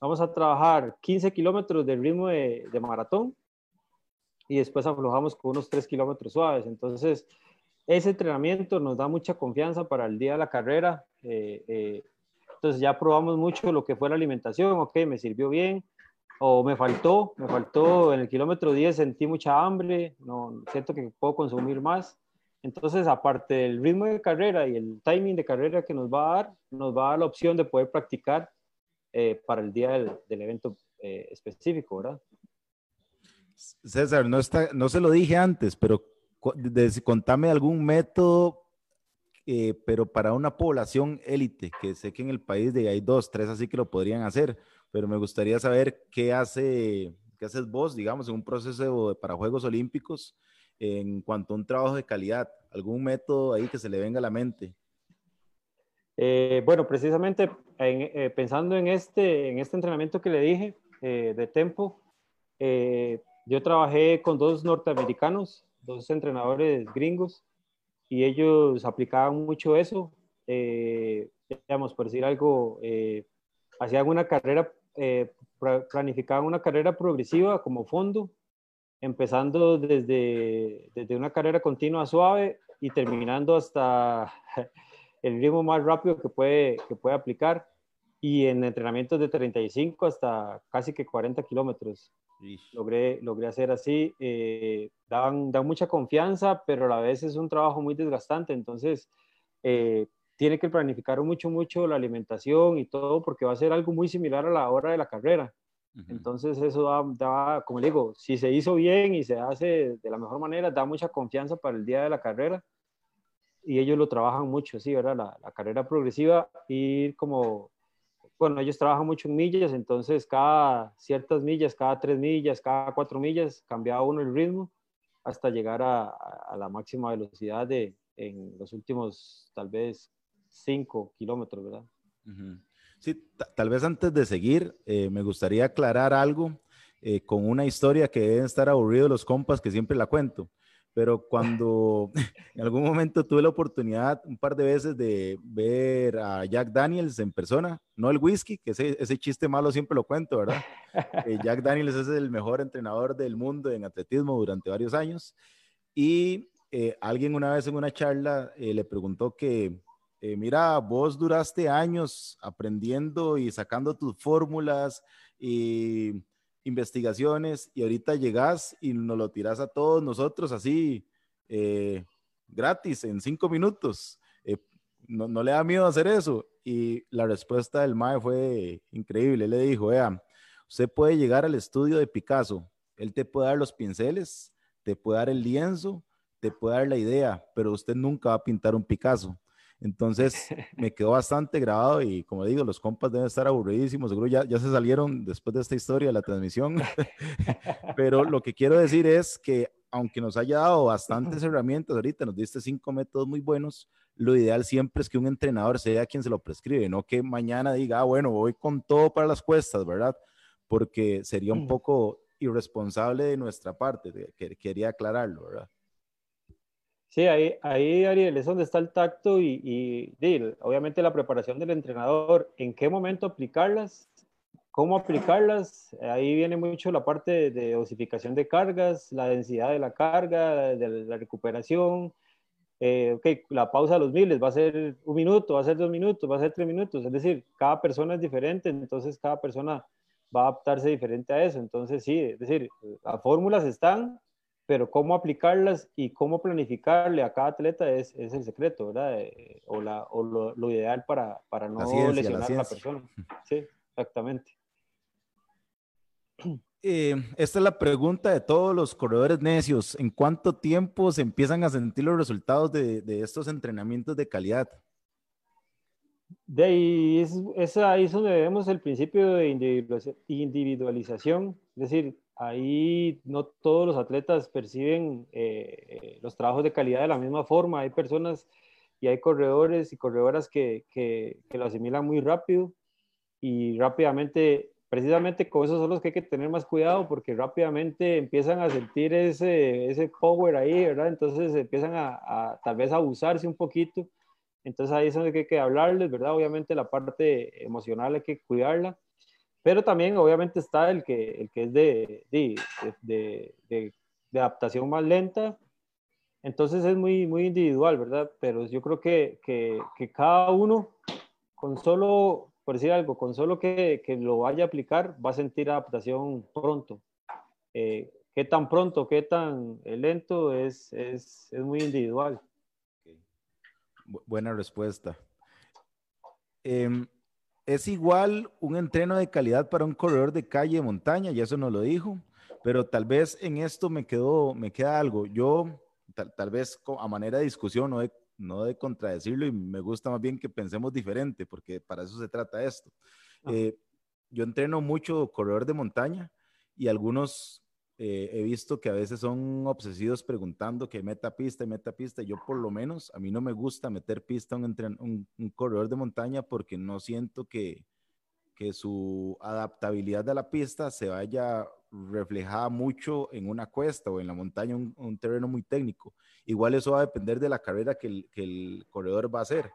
vamos a trabajar 15 kilómetros de ritmo de, maratón y después aflojamos con unos 3 kilómetros suaves. Entonces, ese entrenamiento nos da mucha confianza para el día de la carrera. Eh, eh, entonces ya probamos mucho lo que fue la alimentación, ok, me sirvió bien, o me faltó, me faltó en el kilómetro 10, sentí mucha hambre, no, siento que puedo consumir más. Entonces, aparte del ritmo de carrera y el timing de carrera que nos va a dar, nos va a dar la opción de poder practicar eh, para el día del, evento eh, específico, ¿verdad? César, no, está, no se lo dije antes, pero contame algún método, eh, pero para una población élite, que sé que en el país de hay dos, tres así que lo podrían hacer, pero me gustaría saber qué hace, qué haces vos, digamos, en un proceso para Juegos Olímpicos en cuanto a un trabajo de calidad? ¿Algún método ahí que se le venga a la mente? Eh, bueno, precisamente eh, pensando en este, en este entrenamiento que le dije eh, de tempo, yo trabajé con dos norteamericanos, dos entrenadores gringos, y ellos aplicaban mucho eso. digamos, por decir algo, hacían una carrera, planificaban una carrera progresiva como fondo empezando desde, desde una carrera continua suave y terminando hasta el ritmo más rápido que puede, que puede aplicar y en entrenamientos de 35 hasta casi que 40 kilómetros. Logré, logré hacer así. Eh, dan, mucha confianza, pero a la vez es un trabajo muy desgastante. Entonces, eh, tiene que planificar mucho, mucho la alimentación y todo, porque va a ser algo muy similar a la hora de la carrera. Entonces eso da, como le digo, si se hizo bien y se hace de la mejor manera, da mucha confianza para el día de la carrera y ellos lo trabajan mucho, sí, ¿verdad? La, carrera progresiva y como, bueno, ellos trabajan mucho en millas, entonces cada ciertas millas, cada tres millas, cada cuatro millas, cambiaba uno el ritmo hasta llegar a, la máxima velocidad de en los últimos tal vez cinco kilómetros, ¿verdad? Sí, tal vez antes de seguir, eh, me gustaría aclarar algo eh, con una historia que deben estar aburridos los compas que siempre la cuento. Pero cuando en algún momento tuve la oportunidad un par de veces de ver a Jack Daniels en persona, no el whisky, que ese, ese chiste malo siempre lo cuento, ¿verdad? Eh, Jack Daniels es el mejor entrenador del mundo en atletismo durante varios años. Y alguien una vez en una charla le preguntó que eh, mira, vos duraste años aprendiendo y sacando tus fórmulas y investigaciones y ahorita llegas y nos lo tiras a todos nosotros así eh, gratis en cinco minutos. Eh, no, no, le da miedo hacer eso? Y la respuesta del MAE fue increíble. Él le dijo, vea, usted puede llegar al estudio de Picasso, él te puede dar los pinceles, te puede dar el lienzo, te puede dar la idea, pero usted nunca va a pintar un Picasso. Entonces me quedó bastante grabado y como digo, los compas deben estar aburridísimos, seguro ya, ya se salieron después de esta historia de la transmisión, pero lo que quiero decir es que aunque nos haya dado bastantes herramientas ahorita, nos diste cinco métodos muy buenos, lo ideal siempre es que un entrenador sea quien se lo prescribe, no que mañana diga, ah, bueno, voy con todo para las cuestas, ¿verdad? Porque sería un poco irresponsable de nuestra parte. Quería aclararlo, ¿verdad? Sí, ahí, ahí Ariel, es donde está el tacto y, y, obviamente la preparación del entrenador, en qué momento aplicarlas, cómo aplicarlas, ahí viene mucho la parte de, dosificación de cargas, la densidad de la carga, de la recuperación, eh, ok, la pausa de los miles va a ser un minuto, va a ser dos minutos, va a ser tres minutos, es decir, cada persona es diferente, entonces cada persona va a adaptarse diferente a eso, entonces sí, es decir, las fórmulas están, pero cómo aplicarlas y cómo planificarle a cada atleta es, es el secreto, ¿verdad? Eh, o, la, o lo, lo, ideal para, para no lesionar a la persona. Sí, exactamente. Eh, esta es la pregunta de todos los corredores necios. ¿En cuánto tiempo se empiezan a sentir los resultados de, de estos entrenamientos de calidad? De ahí es, es, ahí es donde vemos el principio de individualización, es decir, ahí no todos los atletas perciben eh, los trabajos de calidad de la misma forma. Hay personas y hay corredores y corredoras que, que, lo asimilan muy rápido y rápidamente, precisamente con esos son los que hay que tener más cuidado porque rápidamente empiezan a sentir ese, ese power ahí, ¿verdad? Entonces empiezan a, a tal vez abusarse un poquito. Entonces ahí es donde hay que hablarles, ¿verdad? Obviamente la parte emocional hay que cuidarla pero también obviamente está el que, el que es de, de, de, adaptación más lenta. Entonces es muy, muy individual, ¿verdad? Pero yo creo que, que, que cada uno, con solo, por decir algo, con solo que, que lo vaya a aplicar, va a sentir adaptación pronto. Eh, qué tan pronto, qué tan lento es, es, es muy individual. Buena respuesta. Eh, es igual un entreno de calidad para un corredor de calle montaña, y eso nos lo dijo, pero tal vez en esto me, quedó, me queda algo. Yo, tal, vez a manera de discusión, no de, no de contradecirlo, y me gusta más bien que pensemos diferente, porque para eso se trata esto. Eh, yo entreno mucho corredor de montaña y algunos eh, he visto que a veces son obsesivos preguntando que meta pista y meta pista. Yo por lo menos, a mí no me gusta meter pista a un, corredor de montaña porque no siento que, que su adaptabilidad a la pista se vaya reflejada mucho en una cuesta o en la montaña, un, terreno muy técnico. Igual eso va a depender de la carrera que el corredor va a hacer.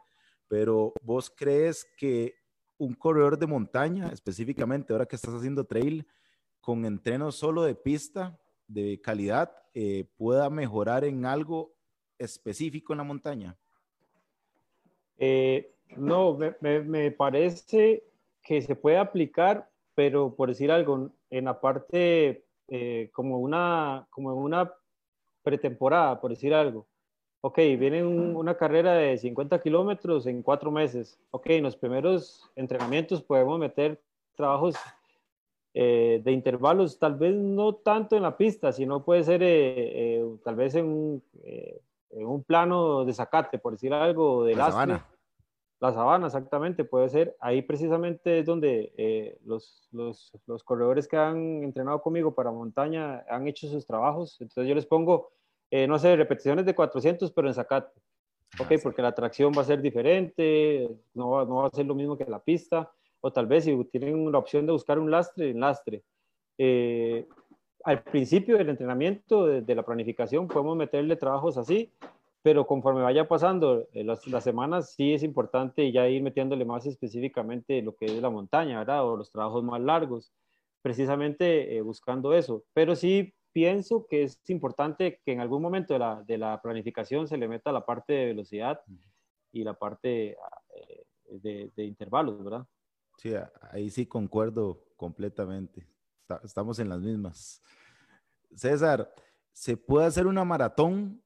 Pero vos crees que un corredor de montaña, específicamente ahora que estás haciendo trail, con entreno solo de pista de calidad eh, pueda mejorar en algo específico en la montaña? Eh, no, me, parece que se puede aplicar, pero por decir algo, en la parte eh, como, una, como una pretemporada, por decir algo. Ok, viene una carrera de 50 kilómetros en cuatro meses. Ok, en los primeros entrenamientos podemos meter trabajos eh, de intervalos, tal vez no tanto en la pista, sino puede ser eh, eh, tal vez en un, en un, plano de zacate, por decir algo, de la sabana. La sabana, exactamente, puede ser. Ahí precisamente es donde los, los, los, corredores que han entrenado conmigo para montaña han hecho sus trabajos. Entonces yo les pongo, no sé, repeticiones de 400, pero en zacate. Ah, ok, porque la tracción va a ser diferente, no va, no va a ser lo mismo que la pista o tal vez si tienen la opción de buscar un lastre, en lastre. Eh, al principio del entrenamiento, de, la planificación, podemos meterle trabajos así, pero conforme vaya pasando eh, las, semanas, sí es importante ya ir metiéndole más específicamente lo que es la montaña, ¿verdad? O los trabajos más largos, precisamente eh, buscando eso. Pero sí pienso que es importante que en algún momento de la, de la planificación se le meta la parte de velocidad y la parte de, de intervalos, ¿verdad? Sí, ahí sí concuerdo completamente. estamos en las mismas. César, ¿se puede hacer una maratón?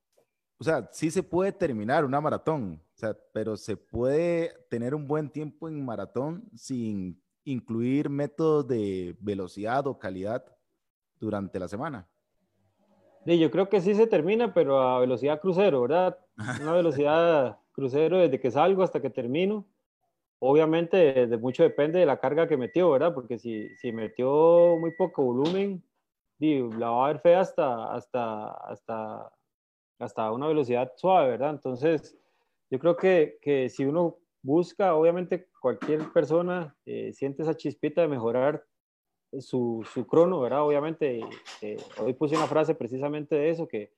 O sea, sí se puede terminar una maratón, o sea, pero se puede tener un buen tiempo en maratón sin incluir métodos de velocidad o calidad durante la semana. Sí, yo creo que sí se termina, pero a velocidad crucero, ¿verdad? Una velocidad crucero desde que salgo hasta que termino obviamente de mucho depende de la carga que metió, ¿verdad? Porque si, si metió muy poco volumen, la va a ver fea hasta, hasta, hasta, hasta una velocidad suave, ¿verdad? Entonces, yo creo que, que si uno busca, obviamente cualquier persona eh, siente esa chispita de mejorar su, su crono, ¿verdad? Obviamente, eh, hoy puse una frase precisamente de eso, que,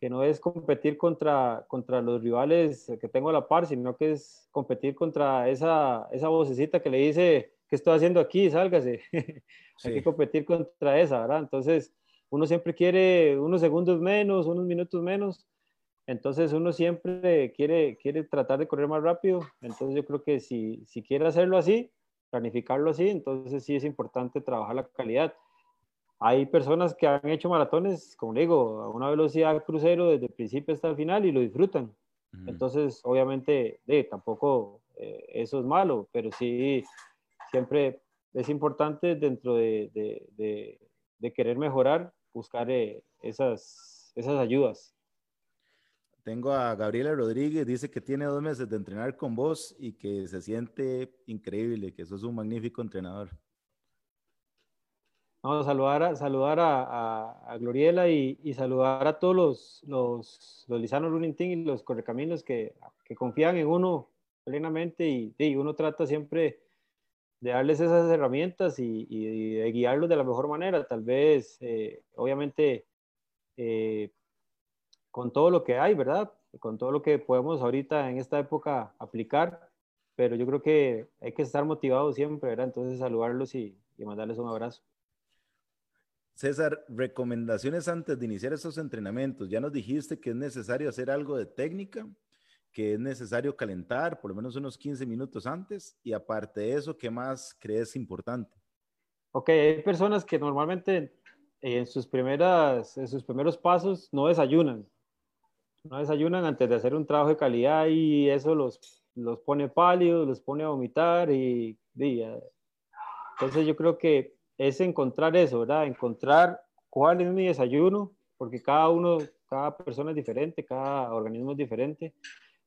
que no es competir contra, contra los rivales que tengo a la par, sino que es competir contra esa, esa vocecita que le dice, ¿qué estoy haciendo aquí? Sálgase. Hay que competir contra esa, ¿verdad? Entonces, uno siempre quiere unos segundos menos, unos minutos menos, entonces uno siempre quiere, quiere tratar de correr más rápido, entonces yo creo que si, si quiere hacerlo así, planificarlo así, entonces sí es importante trabajar la calidad. Hay personas que han hecho maratones, como digo, a una velocidad crucero desde el principio hasta el final y lo disfrutan. Entonces, obviamente, tampoco eh, eso es malo, pero sí, siempre es importante dentro de, de, de, querer mejorar, buscar eh, esas, esas ayudas. Tengo a Gabriela Rodríguez, dice que tiene dos meses de entrenar con vos y que se siente increíble, que sos un magnífico entrenador. Vamos a saludar a, saludar a, a, Gloriela y, y, saludar a todos los, los, los Lizano Running Team y los correcaminos que, que confían en uno plenamente y, y, uno trata siempre de darles esas herramientas y, y de guiarlos de la mejor manera. Tal vez, eh, obviamente, eh, con todo lo que hay, ¿verdad? Con todo lo que podemos ahorita en esta época aplicar, pero yo creo que hay que estar motivados siempre, ¿verdad? Entonces saludarlos y, mandarles un abrazo. César, recomendaciones antes de iniciar esos entrenamientos. Ya nos dijiste que es necesario hacer algo de técnica, que es necesario calentar por lo menos unos 15 minutos antes y aparte de eso, ¿qué más crees importante? Ok, hay personas que normalmente en sus, primeras, en sus primeros pasos no desayunan no desayunan antes de hacer un trabajo de calidad y eso los, los pone pálidos, los pone a vomitar y, entonces yo creo que es encontrar eso, ¿verdad? Encontrar cuál es mi desayuno, porque cada uno, cada persona es diferente, cada organismo es diferente,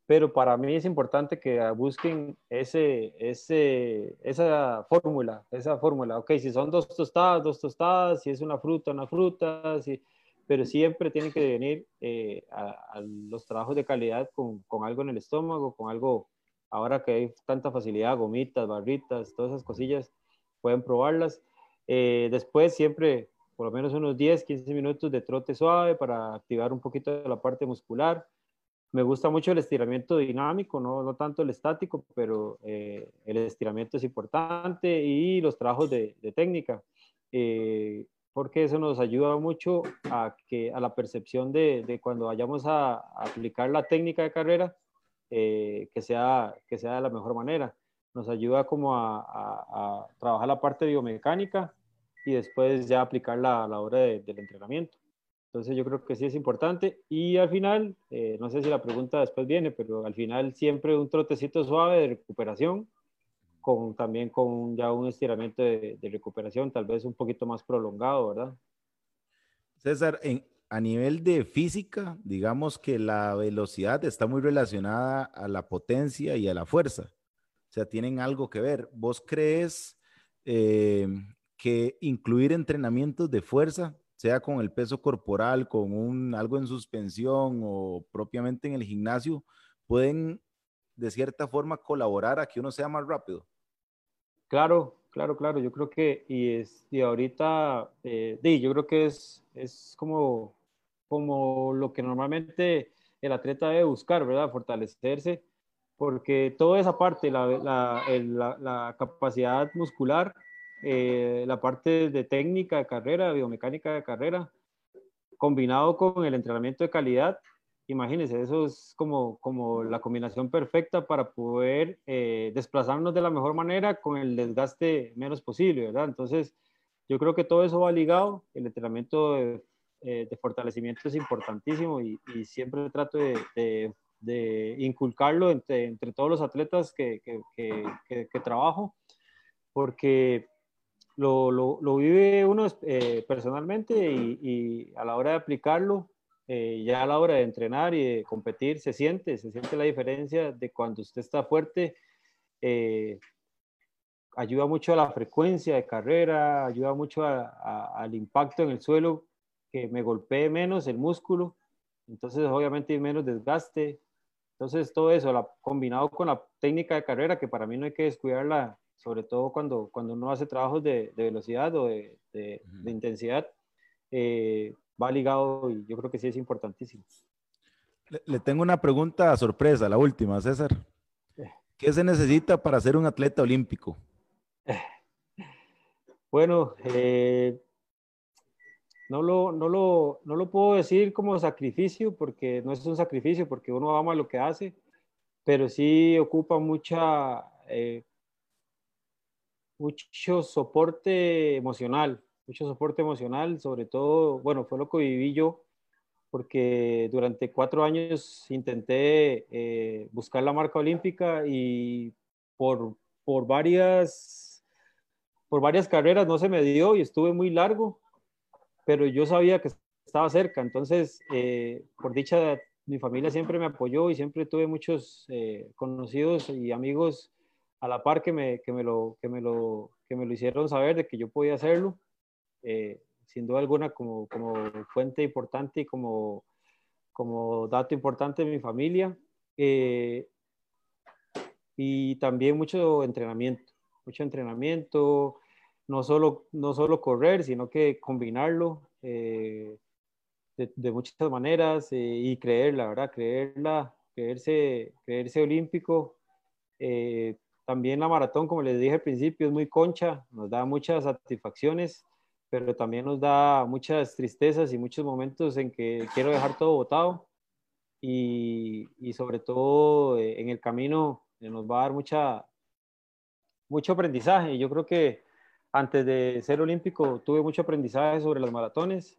pero para mí es importante que busquen ese, ese, esa fórmula, esa fórmula, ok, si son dos tostadas, dos tostadas, si es una fruta, una fruta, si pero siempre tienen que venir eh, a, los trabajos de calidad con, con, algo en el estómago, con algo, ahora que hay tanta facilidad, gomitas, barritas, todas esas cosillas, pueden probarlas. Eh, después siempre por lo menos unos 10, 15 minutos de trote suave para activar un poquito la parte muscular. Me gusta mucho el estiramiento dinámico, no, no tanto el estático, pero eh, el estiramiento es importante y los trabajos de, de técnica. Eh, porque eso nos ayuda mucho a, que, a la percepción de, de cuando vayamos a, aplicar la técnica de carrera, eh, que, sea, que sea de la mejor manera. Nos ayuda como a, a trabajar la parte biomecánica y después ya aplicarla a la hora del entrenamiento. Entonces yo creo que sí es importante y al final, eh, no sé si la pregunta después viene, pero al final siempre un trotecito suave de recuperación con también con ya un estiramiento de, recuperación, tal vez un poquito más prolongado, ¿verdad? César, en, a nivel de física, digamos que la velocidad está muy relacionada a la potencia y a la fuerza. O sea, tienen algo que ver. ¿Vos crees eh, que incluir entrenamientos de fuerza, sea con el peso corporal, con un, algo en suspensión o propiamente en el gimnasio, pueden de cierta forma colaborar a que uno sea más rápido. Claro, claro, claro. Yo creo que, y, es, y ahorita, eh, yo creo que es, es como, como lo que normalmente el atleta debe buscar, ¿verdad? Fortalecerse, porque toda esa parte, la, la, la, capacidad muscular, eh, la parte de técnica de carrera, biomecánica de carrera, combinado con el entrenamiento de calidad, imagínense, eso es como, como la combinación perfecta para poder eh, desplazarnos de la mejor manera con el desgaste menos posible, ¿verdad? Entonces, yo creo que todo eso va ligado, el entrenamiento de, eh, fortalecimiento es importantísimo y, siempre trato de, de, inculcarlo entre, entre, todos los atletas que, que, que, trabajo, porque lo, lo, lo vive uno eh, personalmente y, a la hora de aplicarlo, eh, ya a la hora de entrenar y de competir se siente, se siente la diferencia de cuando usted está fuerte. Eh, ayuda mucho a la frecuencia de carrera, ayuda mucho al impacto en el suelo, que me golpee menos el músculo, entonces obviamente hay menos desgaste. Entonces todo eso, la, combinado con la técnica de carrera, que para mí no hay que descuidarla sobre todo cuando, cuando uno hace trabajos de, velocidad o de, intensidad, eh, va ligado y yo creo que sí es importantísimo. Le, tengo una pregunta sorpresa, la última, César. Eh. ¿Qué se necesita para ser un atleta olímpico? Bueno, eh, no, lo, no, lo, no lo puedo decir como sacrificio, porque no es un sacrificio, porque uno ama lo que hace, pero sí ocupa mucha, eh, mucho soporte emocional, mucho soporte emocional, sobre todo, bueno, fue lo que viví yo, porque durante cuatro años intenté eh, buscar la marca olímpica y por, por, varias, por varias carreras no se me dio y estuve muy largo, pero yo sabía que estaba cerca, entonces, eh, por dicha mi familia siempre me apoyó y siempre tuve muchos eh, conocidos y amigos a la par que me, que me, lo, que me, lo, que me lo hicieron saber de que yo podía hacerlo. Eh, sin duda alguna como, como fuente importante y como, como dato importante de mi familia. Eh, y también mucho entrenamiento, mucho entrenamiento, no solo, no solo correr, sino que combinarlo de, muchas maneras eh, y creer, la verdad, creerla, creerse, creerse olímpico. Eh, también la maratón, como les dije al principio, es muy concha, nos da muchas satisfacciones, pero también nos da muchas tristezas y muchos momentos en que quiero dejar todo botado y, y sobre todo eh, en el camino nos va a dar mucha, mucho aprendizaje. Yo creo que antes de ser olímpico tuve mucho aprendizaje sobre las maratones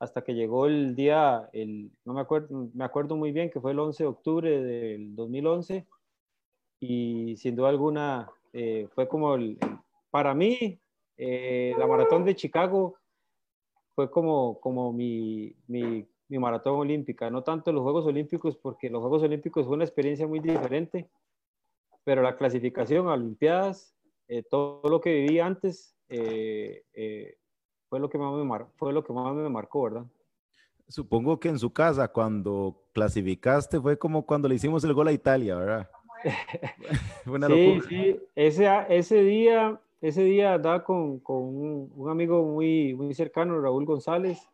hasta que llegó el día, el, no me acuerdo, me acuerdo muy bien que fue el 11 de octubre del 2011 y sin duda alguna eh, fue como, el, para mí, eh, la maratón de Chicago fue como, como mi, mi, mi, maratón olímpica, no tanto los Juegos Olímpicos, porque los Juegos Olímpicos fue una experiencia muy diferente, pero la clasificación a Olimpiadas, eh, todo lo que viví antes, fue lo que más me, mar fue lo que más me marcó, ¿verdad? Supongo que en su casa, cuando clasificaste, fue como cuando le hicimos el gol a Italia, ¿verdad? sí, sí, ese, ese día, ese día andaba con, con un, amigo muy, muy cercano, Raúl González.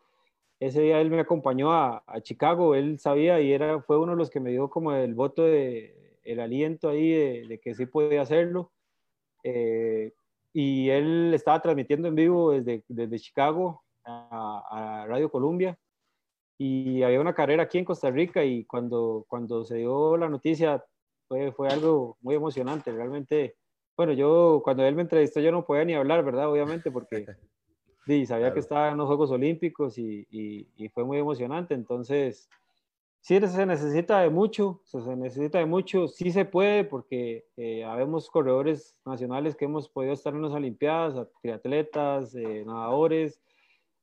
Ese día él me acompañó a, a, Chicago, él sabía y era, fue uno de los que me dio como el voto de, el aliento ahí de, de que sí podía hacerlo. Eh, y él estaba transmitiendo en vivo desde, desde Chicago a, Radio Columbia y había una carrera aquí en Costa Rica y cuando, cuando se dio la noticia fue, fue algo muy emocionante, realmente. Bueno, yo cuando él me entrevistó yo no podía ni hablar, ¿verdad? Obviamente porque sí, sabía que estaba en los Juegos Olímpicos y, y, y fue muy emocionante, entonces sí se necesita de mucho, se necesita de mucho, sí se puede porque eh, habemos corredores nacionales que hemos podido estar en las Olimpiadas, triatletas, eh, nadadores,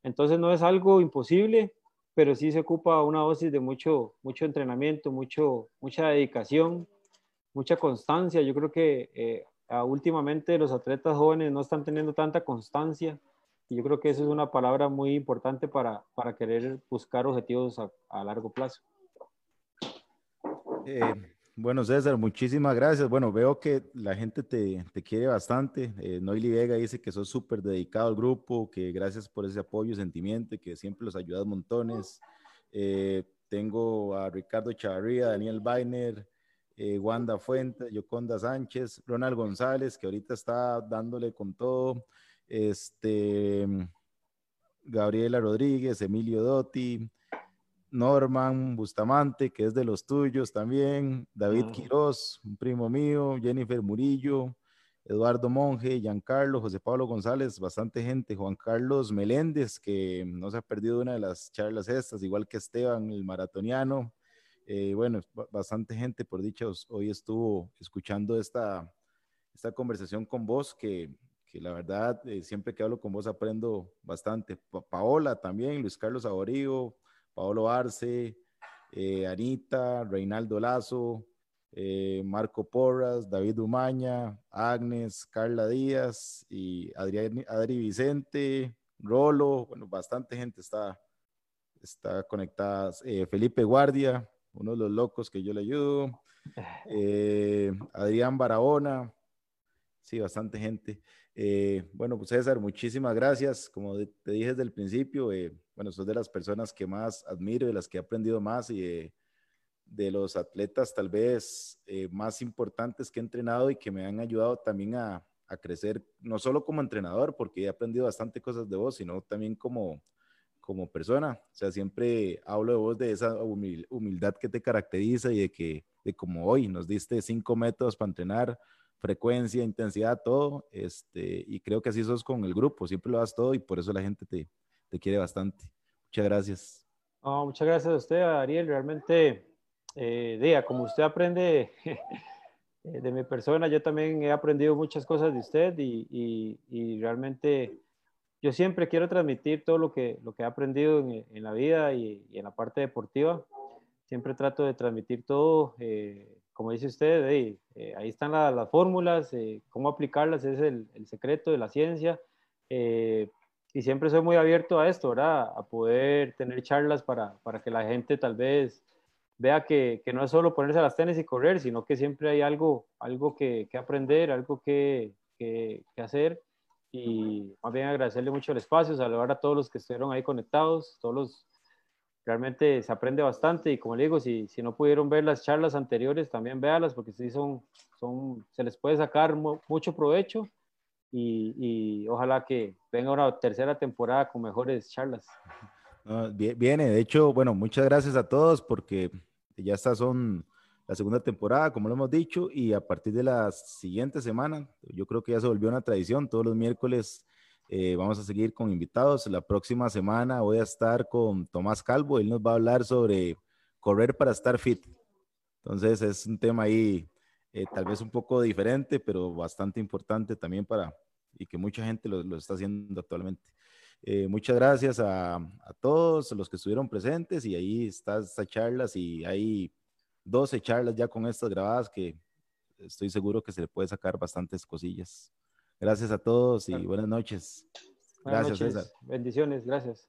entonces no es algo imposible, pero sí se ocupa una dosis de mucho, mucho entrenamiento, mucho, mucha dedicación, mucha constancia. Yo creo que eh, últimamente los atletas jóvenes no están teniendo tanta constancia y yo creo que eso es una palabra muy importante para, para querer buscar objetivos a, a largo plazo. Eh, bueno, César, muchísimas gracias. Bueno, veo que la gente te, te quiere bastante. Eh, Noily Vega dice que sos súper dedicado al grupo, que gracias por ese apoyo y sentimiento, que siempre los ayudas montones. Eh, tengo a Ricardo Chavarría, Daniel Bainer, eh, Wanda Fuentes, Yoconda Sánchez, Ronald González, que ahorita está dándole con todo. Este, Gabriela Rodríguez, Emilio Dotti, Norman Bustamante, que es de los tuyos también, David Quiroz, un primo mío, Jennifer Murillo, Eduardo Monge, Giancarlo, José Pablo González, bastante gente, Juan Carlos Meléndez, que no se ha perdido una de las charlas estas, igual que Esteban, el maratoniano. Eh, bueno, bastante gente, por dicho, hoy estuvo escuchando esta, esta conversación con vos, que, que la verdad, eh, siempre que hablo con vos aprendo bastante. Paola también, Luis Carlos Aborío, Paolo Arce, eh, Anita, Reinaldo Lazo, Marco Porras, David Umaña, Agnes, Carla Díaz y Adrián, Adri Vicente, Rolo, bueno, bastante gente está, está conectada. Felipe Guardia, uno de los locos que yo le ayudo. Adrián Barahona, Sí, bastante gente. Eh, bueno, pues César, muchísimas gracias. Como te dije desde el principio, eh, bueno, sos de las personas que más admiro, de las que he aprendido más y de los atletas tal vez eh, más importantes que he entrenado y que me han ayudado también a, a, crecer, no solo como entrenador, porque he aprendido bastante cosas de vos, sino también como, como persona. O sea, siempre hablo de vos de esa humildad que te caracteriza y de que, de como hoy, nos diste cinco métodos para entrenar frecuencia, intensidad, todo. Este, y creo que así sos con el grupo, siempre lo das todo y por eso la gente te, te quiere bastante. Muchas gracias. muchas gracias a usted, Ariel. Realmente, eh, como usted aprende de mi persona, yo también he aprendido muchas cosas de usted y, y, y, realmente yo siempre quiero transmitir todo lo que, lo que he aprendido en, en la vida y, en la parte deportiva. Siempre trato de transmitir todo. Eh, como dice usted, eh, ahí están las fórmulas, eh, cómo aplicarlas es el, secreto de la ciencia. Eh, y siempre soy muy abierto a esto, ¿verdad? A poder tener charlas para, para que la gente tal vez vea que, que, no es solo ponerse las tenis y correr, sino que siempre hay algo, algo que, que aprender, algo que, que, hacer. Y más bien agradecerle mucho el espacio, saludar a todos los que estuvieron ahí conectados, todos los realmente se aprende bastante y como le digo, si, si no pudieron ver las charlas anteriores, también véalas porque sí son, son, se les puede sacar mucho provecho y, y, ojalá que venga una tercera temporada con mejores charlas. viene, de hecho, bueno, muchas gracias a todos porque ya estas son la segunda temporada, como lo hemos dicho, y a partir de la siguiente semana, yo creo que ya se volvió una tradición, todos los miércoles eh, vamos a seguir con invitados. La próxima semana voy a estar con Tomás Calvo. Él nos va a hablar sobre correr para estar fit. Entonces es un tema ahí eh, tal vez un poco diferente, pero bastante importante también para y que mucha gente lo, lo está haciendo actualmente. Eh, muchas gracias a, a, todos los que estuvieron presentes y ahí están estas charlas y hay 12 charlas ya con estas grabadas que estoy seguro que se le puede sacar bastantes cosillas. Gracias a todos y buenas noches. gracias, César. Bendiciones, gracias.